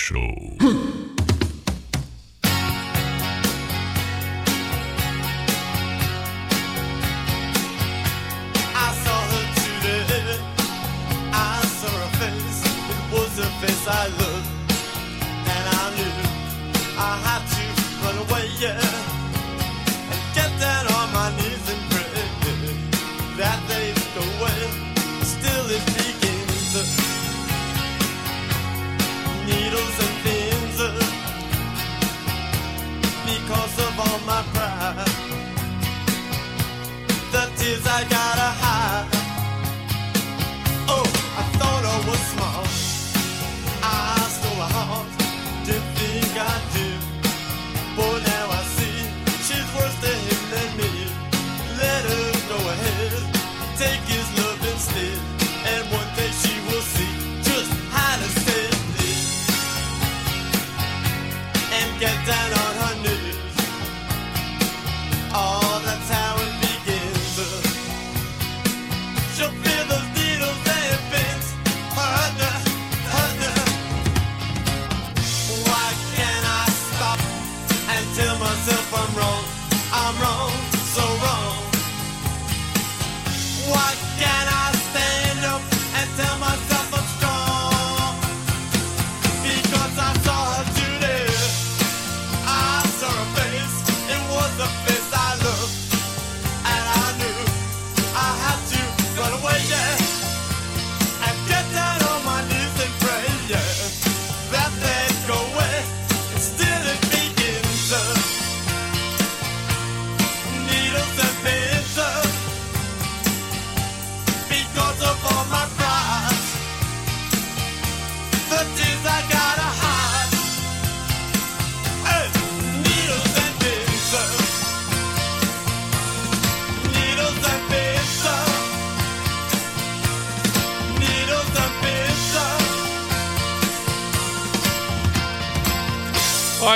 Show.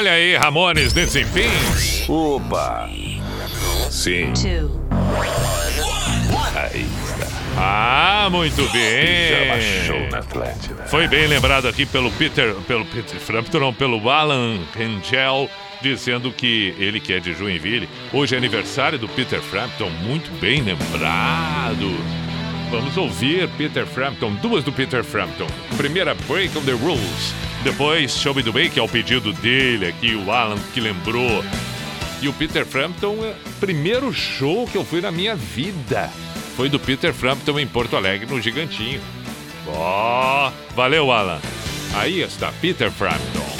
Olha aí, Ramones Desempenhos. Opa! Sim. Aí está. Ah, muito bem. Show na Atlântida. Foi bem lembrado aqui pelo Peter, pelo Peter Frampton, não, pelo Alan Rangel, dizendo que ele que é de Joinville. Hoje é aniversário do Peter Frampton, muito bem lembrado. Vamos ouvir Peter Frampton, duas do Peter Frampton. Primeira, Break on the Rules. Depois, Show Me the Way, que é o pedido dele aqui, o Alan que lembrou. E o Peter Frampton, é primeiro show que eu fui na minha vida. Foi do Peter Frampton em Porto Alegre, no Gigantinho. Ó, valeu, Alan. Aí está, Peter Frampton.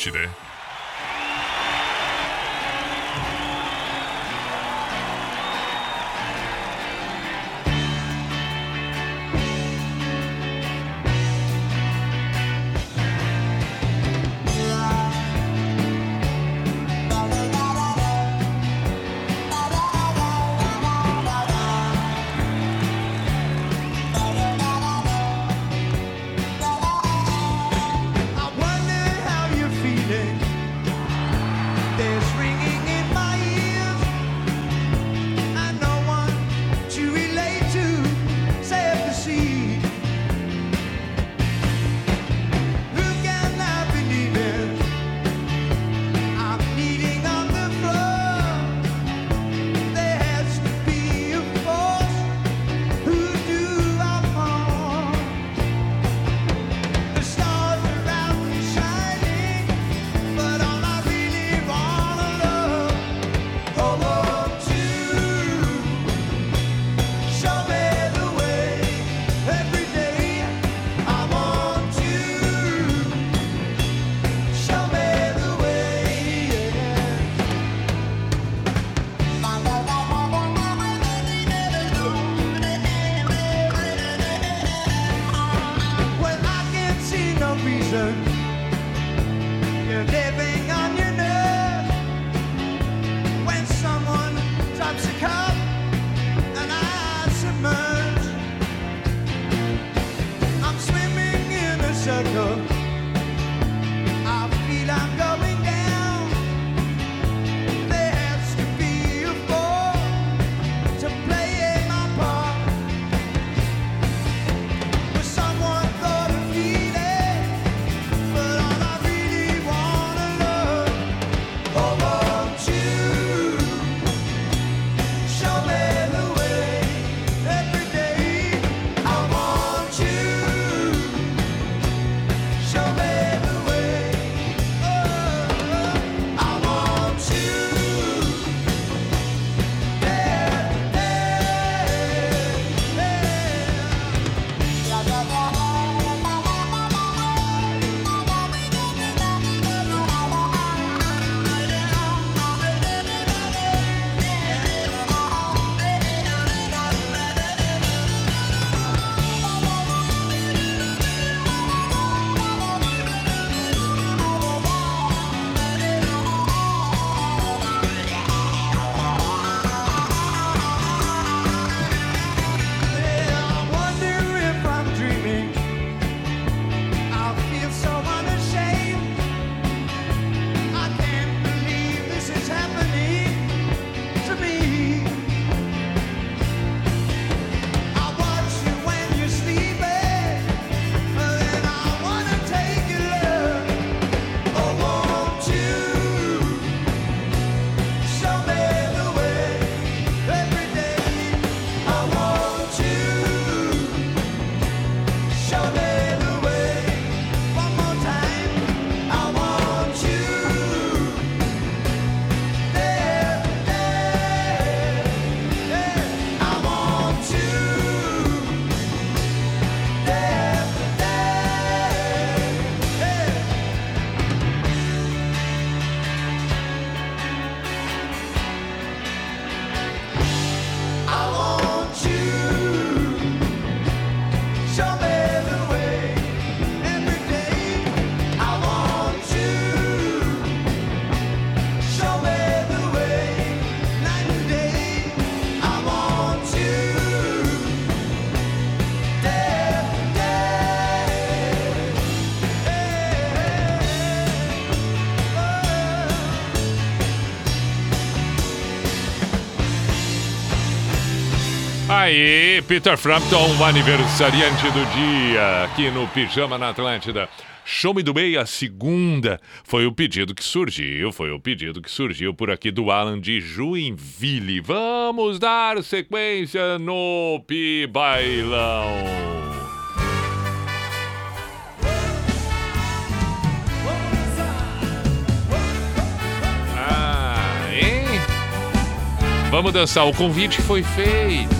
ci dai. Peter Frampton, o aniversariante do dia, aqui no Pijama na Atlântida. Show Me do Meia a segunda, foi o pedido que surgiu, foi o pedido que surgiu por aqui do Alan de Joinville. Vamos dar sequência no Pibailão. Ah, hein? Vamos dançar, o convite foi feito.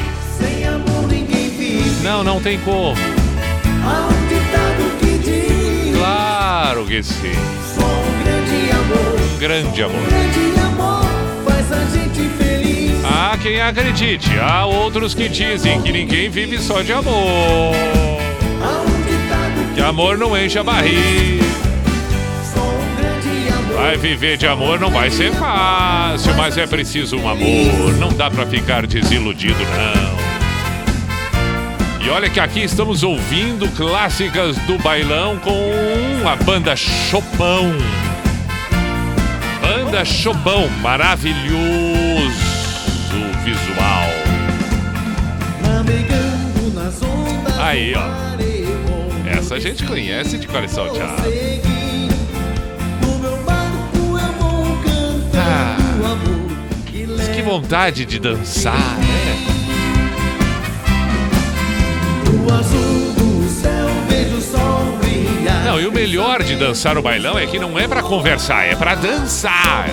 Não, não tem como. Há um ditado que diz. Claro que sim. Um grande amor. Um grande amor. Grande amor faz a gente feliz. Há quem acredite, há outros que dizem que ninguém vive só de amor. Há um ditado Que amor não enche a barriga. um. Vai viver de amor não vai ser fácil, mas é preciso um amor. Não dá pra ficar desiludido, não. E olha que aqui estamos ouvindo clássicas do bailão com a banda Chopão. Banda Chopão, maravilhoso visual. Aí, ó. Essa a gente conhece de coração cantando Ah. que vontade de dançar, né? Azul do céu vejo o sol brilhar. Não, e o melhor de dançar o bailão é que não é pra conversar, é pra dançar.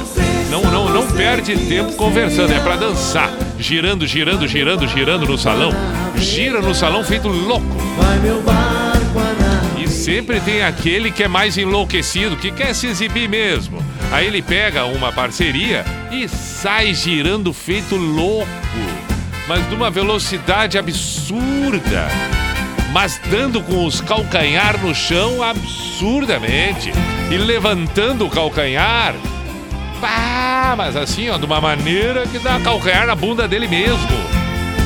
Não, não, não perde tempo conversando, é pra dançar. Girando, girando, girando, girando no salão. Gira no salão feito louco. Vai meu barco. E sempre tem aquele que é mais enlouquecido, que quer se exibir mesmo. Aí ele pega uma parceria e sai girando feito louco, mas numa velocidade absurda. Mas dando com os calcanhar no chão absurdamente e levantando o calcanhar. Pá, mas assim, ó, de uma maneira que dá calcanhar na bunda dele mesmo.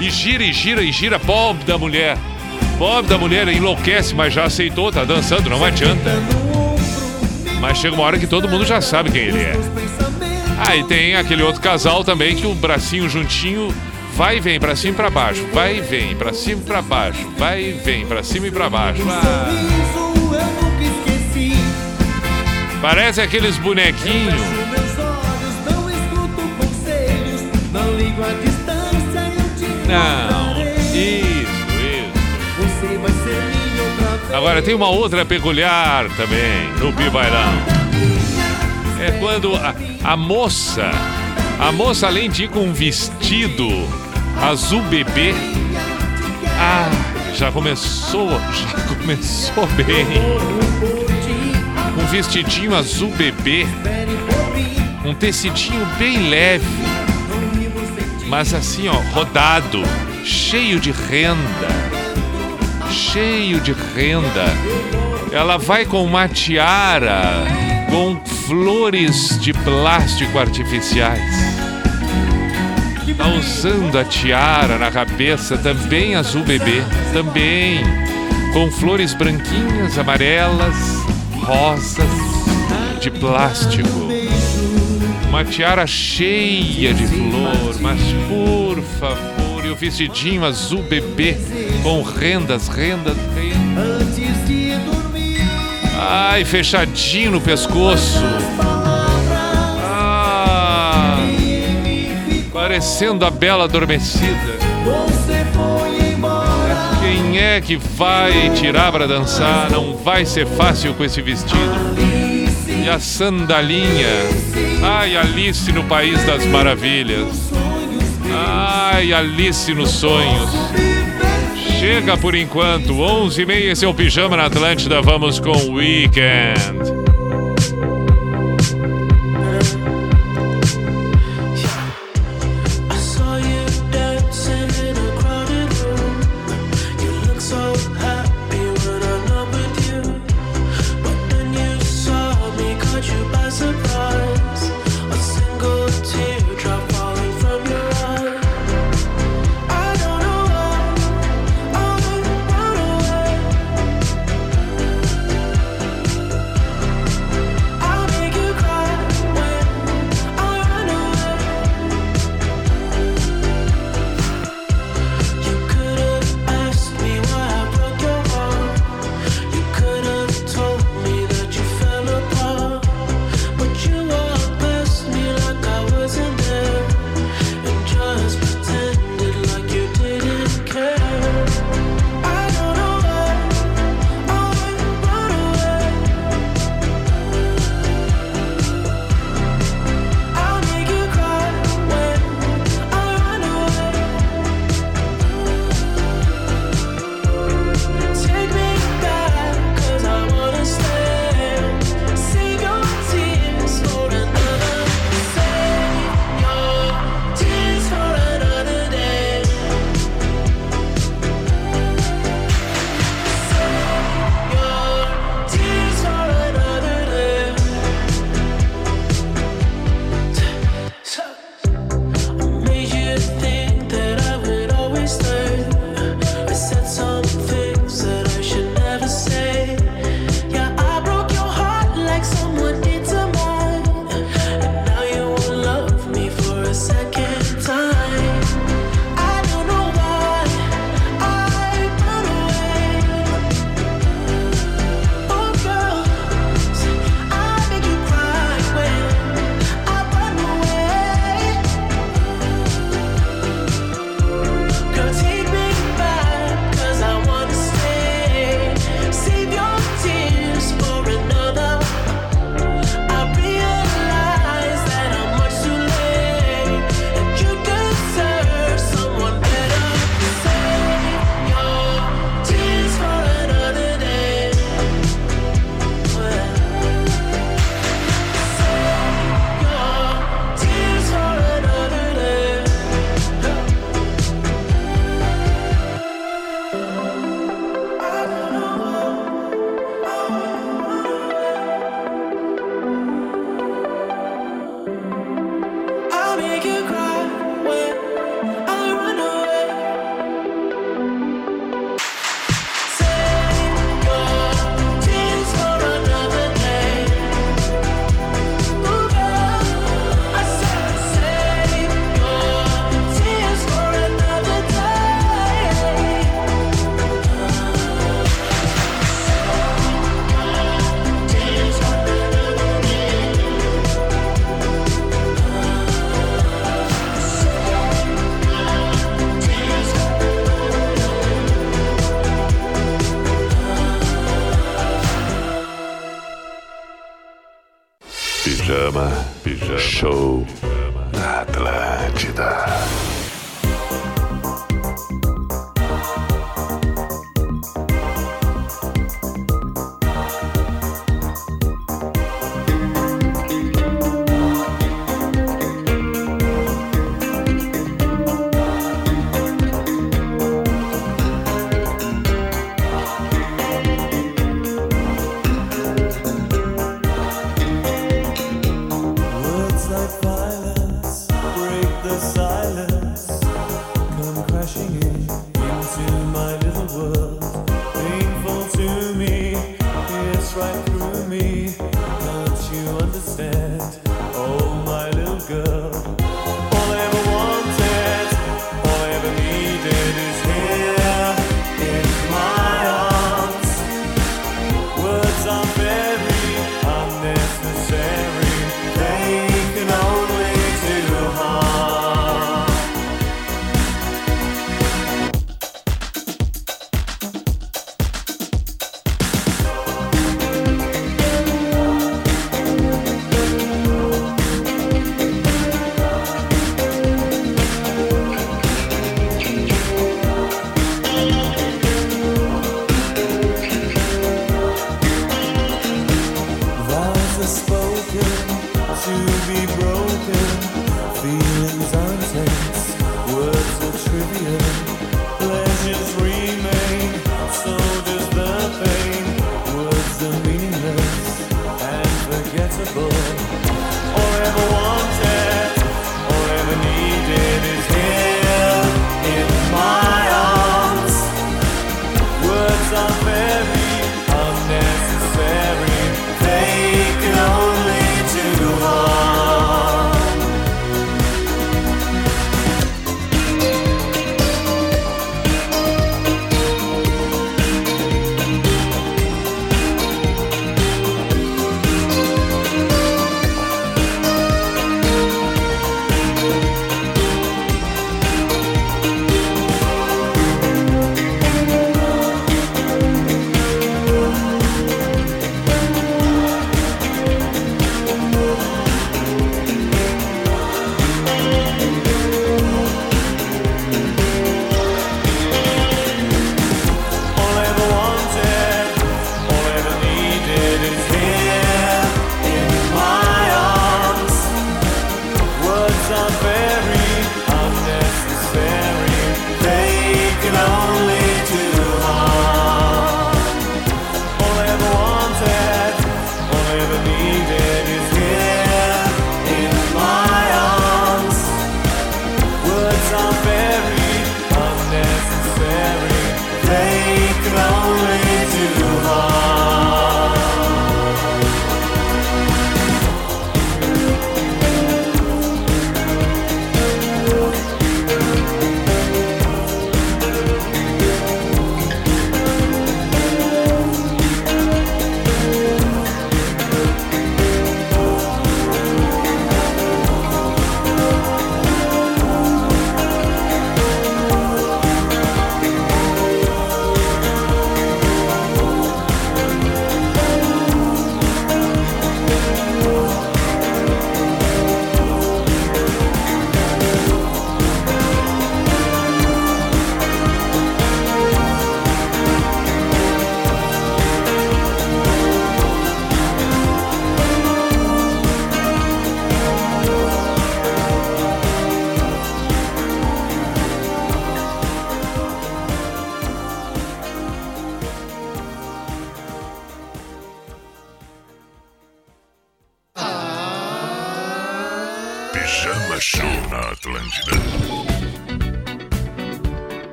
E gira e gira e gira, pobre da mulher. Pobre da mulher, enlouquece, mas já aceitou, tá dançando, não adianta. Mas chega uma hora que todo mundo já sabe quem ele é. Aí tem aquele outro casal também que o bracinho juntinho vai e vem pra cima e pra baixo, vai e vem pra cima e pra baixo, vai e vem pra cima e pra baixo. Ah, parece aqueles bonequinhos. Não isso, isso. Agora tem uma outra peculiar também no Bibailão. É quando a, a moça, a moça além de ir com um vestido azul bebê, ah, já começou, já começou bem. Um vestidinho azul bebê, um tecidinho bem leve, mas assim ó, rodado, cheio de renda cheio de renda. Ela vai com uma tiara com flores de plástico artificiais. Tá usando a tiara na cabeça, também azul bebê, também com flores branquinhas, amarelas, rosas de plástico. Uma tiara cheia de flor, mas por favor, e o vestidinho azul bebê com rendas, rendas, rendas. Ai, fechadinho no pescoço. Parecendo a bela adormecida. Embora. Quem é que vai tirar pra dançar? Não vai ser fácil com esse vestido. E a sandalinha. Ai, Alice no País das Maravilhas. Ai, Alice nos sonhos. Chega por enquanto, 11h30, esse é o Pijama na Atlântida. Vamos com o Weekend.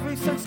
Every second.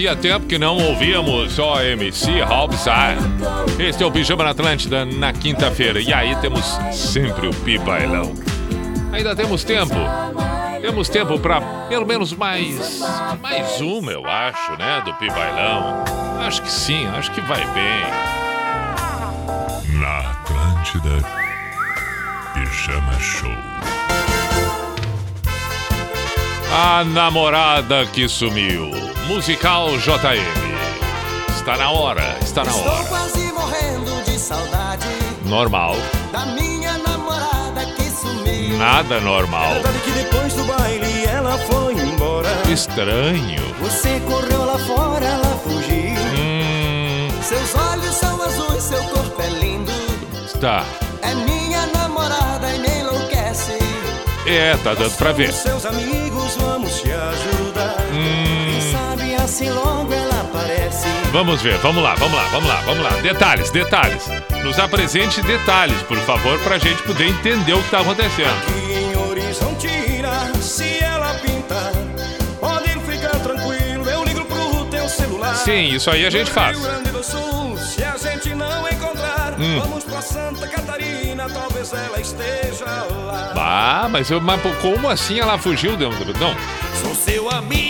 Fazia tempo que não ouvíamos só MC Robsar. Este é o Pijama na Atlântida na quinta-feira. E aí temos sempre o Pi Bailão. Ainda temos tempo. Temos tempo para pelo menos mais mais uma, eu acho, né, do Pi Bailão. Acho que sim, acho que vai bem. Na Atlântida, Pijama Show. A namorada que sumiu. Musical JM. Está na hora, está na Estou hora. quase morrendo de saudade Normal. da minha namorada que sumiu. Nada normal. Verdade que depois do baile ela foi embora. Estranho. Você correu lá fora, ela fugiu. Hum, Seus olhos são azuis, seu corpo é lindo. tá. É minha namorada e me enlouquece. É, tá dando pra ver. Seus amigos, vamos te ajudar. Hum, assim logo ela aparece. vamos ver, vamos lá, vamos lá, vamos lá, vamos lá. Detalhes, detalhes. Nos apresente detalhes, por favor, pra gente poder entender o que tá acontecendo. E em Horizontina, se ela pintar, pode ficar tranquilo. Eu ligo pro teu celular. Sim, isso aí a gente faz. Rio Grande do Sul, se a gente não encontrar, Hum. vamos pra Santa Catarina, talvez ela esteja lá. Ah, mas, eu, mas como assim ela fugiu? Não, não. Sou seu amigo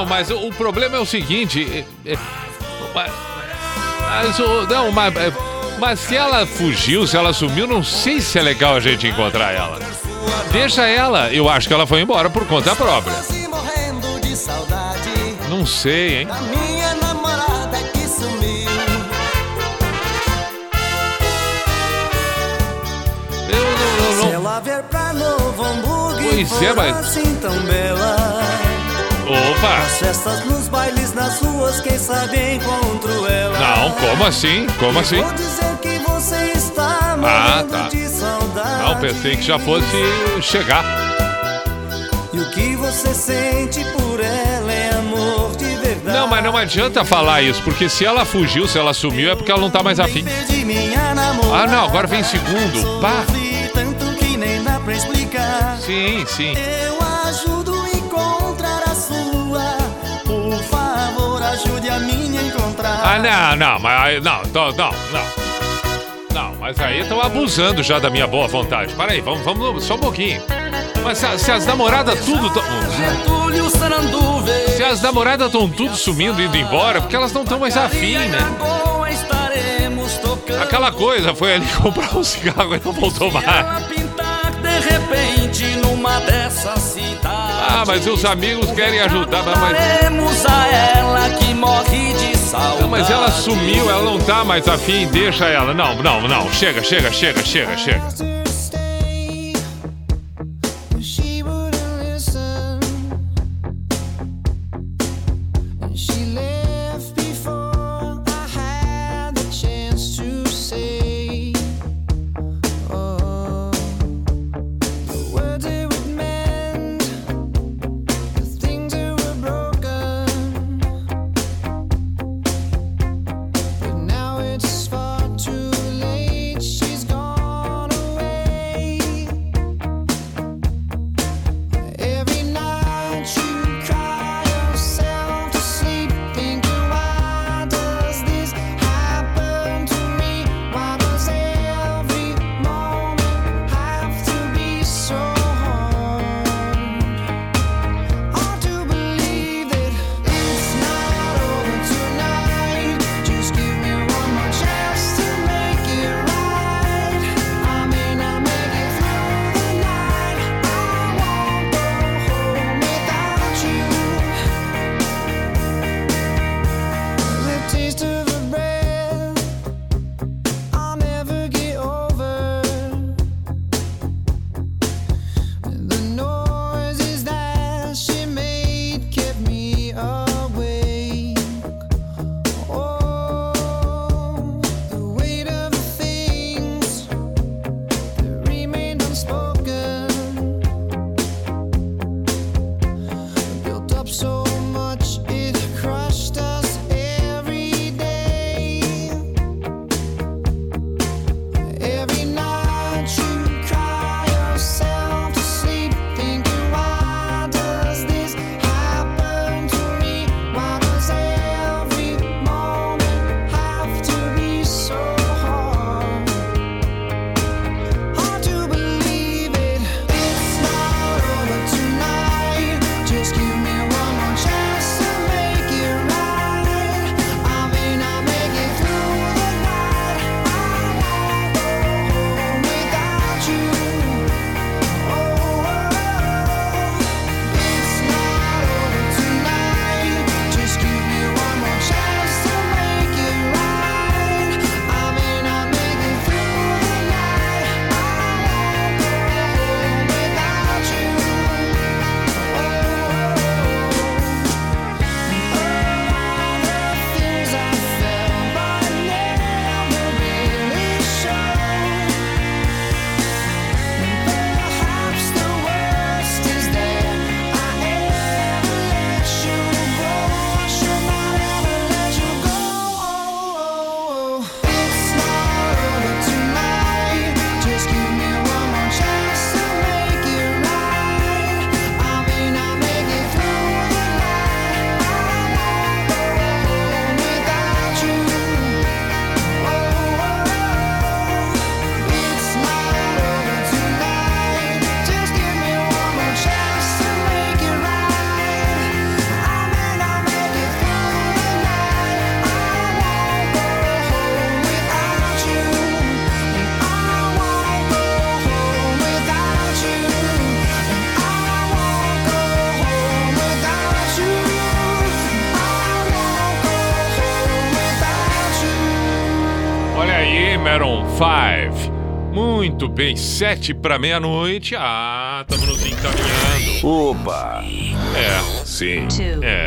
Não, mas o, o problema é o seguinte. é- é- mas, o- não, mas, é- mas se ela fugiu, se ela sumiu, não sei se é legal a gente encontrar ela. Deixa ela. Eu acho que ela foi embora por conta própria. Não sei, hein? sumiu. Eu não, Hamburgo e Pois é, mas- assim. Opa! Nas festas, nos bailes, nas ruas, quem sabe encontro ela. Não, como assim? Como assim? Vou dizer que você está Ah, tá. de saudade. Não, pensei que já fosse chegar. E o que você sente por ela é amor de verdade. Não, mas não adianta falar isso, porque se ela fugiu, se ela sumiu, é porque ela não tá mais afim. Ah, não, agora vem segundo. Pá! Sim, sim. Ah, não, não, mas não, tô- não, não. Não, mas aí estão abusando já da minha boa vontade. Para aí, vamos, vamos só um pouquinho. Mas se, se as namoradas tudo tão. Se as namoradas estão tudo sumindo, indo embora, porque elas não estão mais afim, né? Aquela coisa, foi ali comprar um cigarro e não voltou mais. Ah, mas os amigos querem ajudar, mas- a ela que morre de. Não, mas ela sumiu, ela não tá mais afim, deixa ela. Não, não, não. Chega, chega, chega, chega, chega. Bem, sete para meia-noite. Ah, estamos nos encaminhando. Opa! É. Sim. É.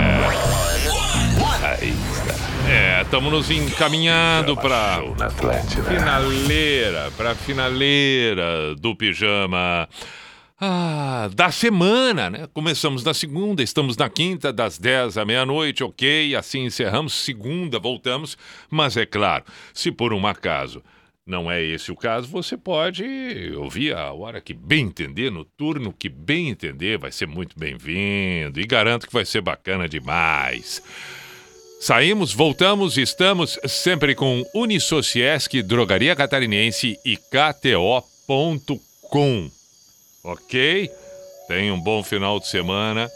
Aí está. É, estamos nos encaminhando para finaleira, para finaleira do pijama. Ah, da semana, né? Começamos na segunda, estamos na quinta, das 10 à meia-noite, ok? Assim encerramos. Segunda, voltamos. Mas é claro, se por um acaso não é esse o caso, você pode ouvir a hora que bem entender, no turno que bem entender, vai ser muito bem-vindo e garanto que vai ser bacana demais. Saímos, voltamos, estamos sempre com Unisociesc, Drogaria Catarinense e KTO.com. Ok? Tenha um bom final de semana.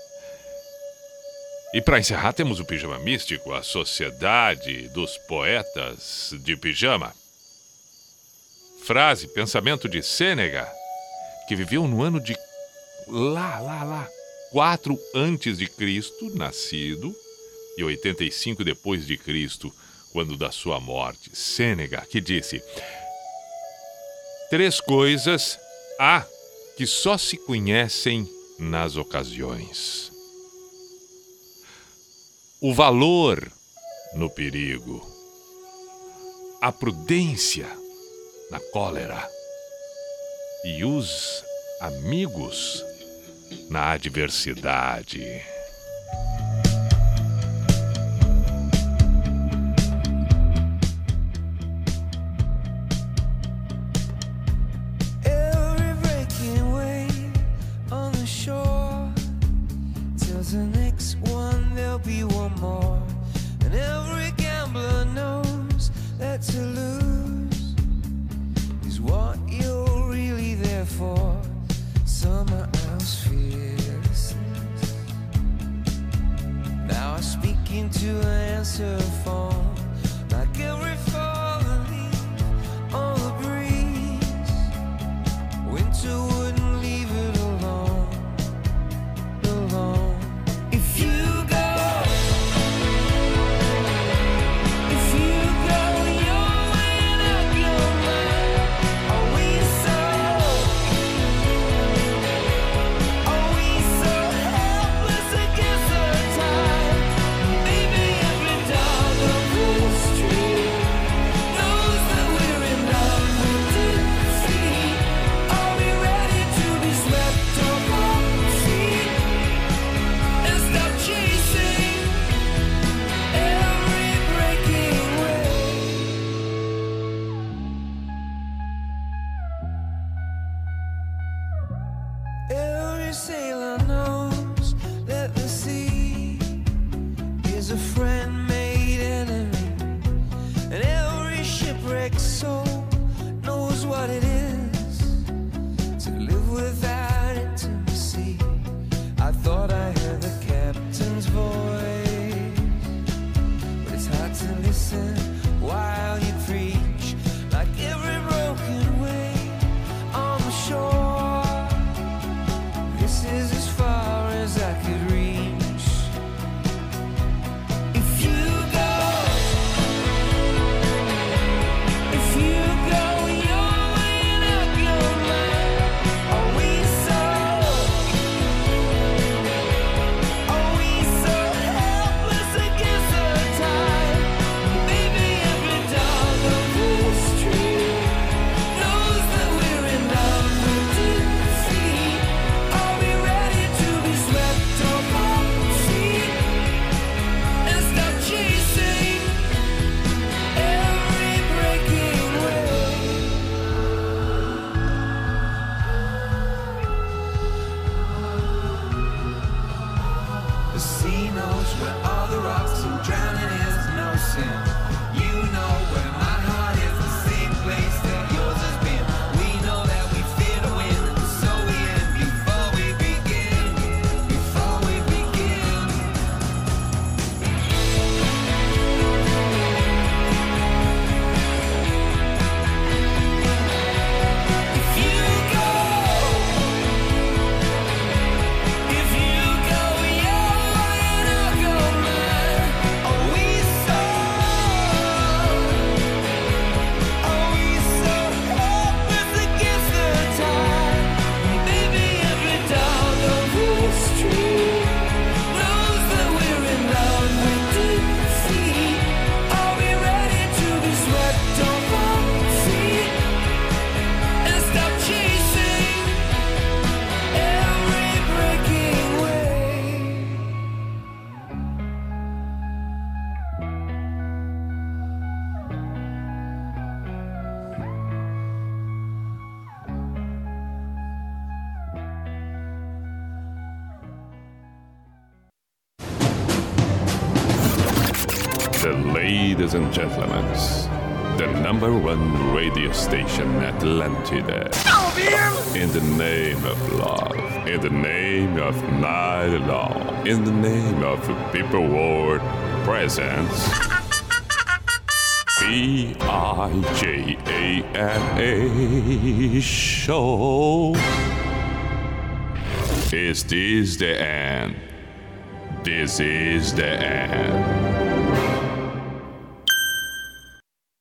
E para encerrar, temos o Pijama Místico, a Sociedade dos Poetas de Pijama. Frase, pensamento de Sênega, que viveu no ano de lá, lá, lá, 4 antes de Cristo, nascido, e 85 depois de Cristo, quando da sua morte. Sênega, que disse: Três coisas há que só se conhecem nas ocasiões. O valor no perigo, a prudência na cólera e os amigos na adversidade. Station Atlantida. In the name of love, in the name of night long, in the name of people world presence. B I J A N A show. Is this the end? This is the end.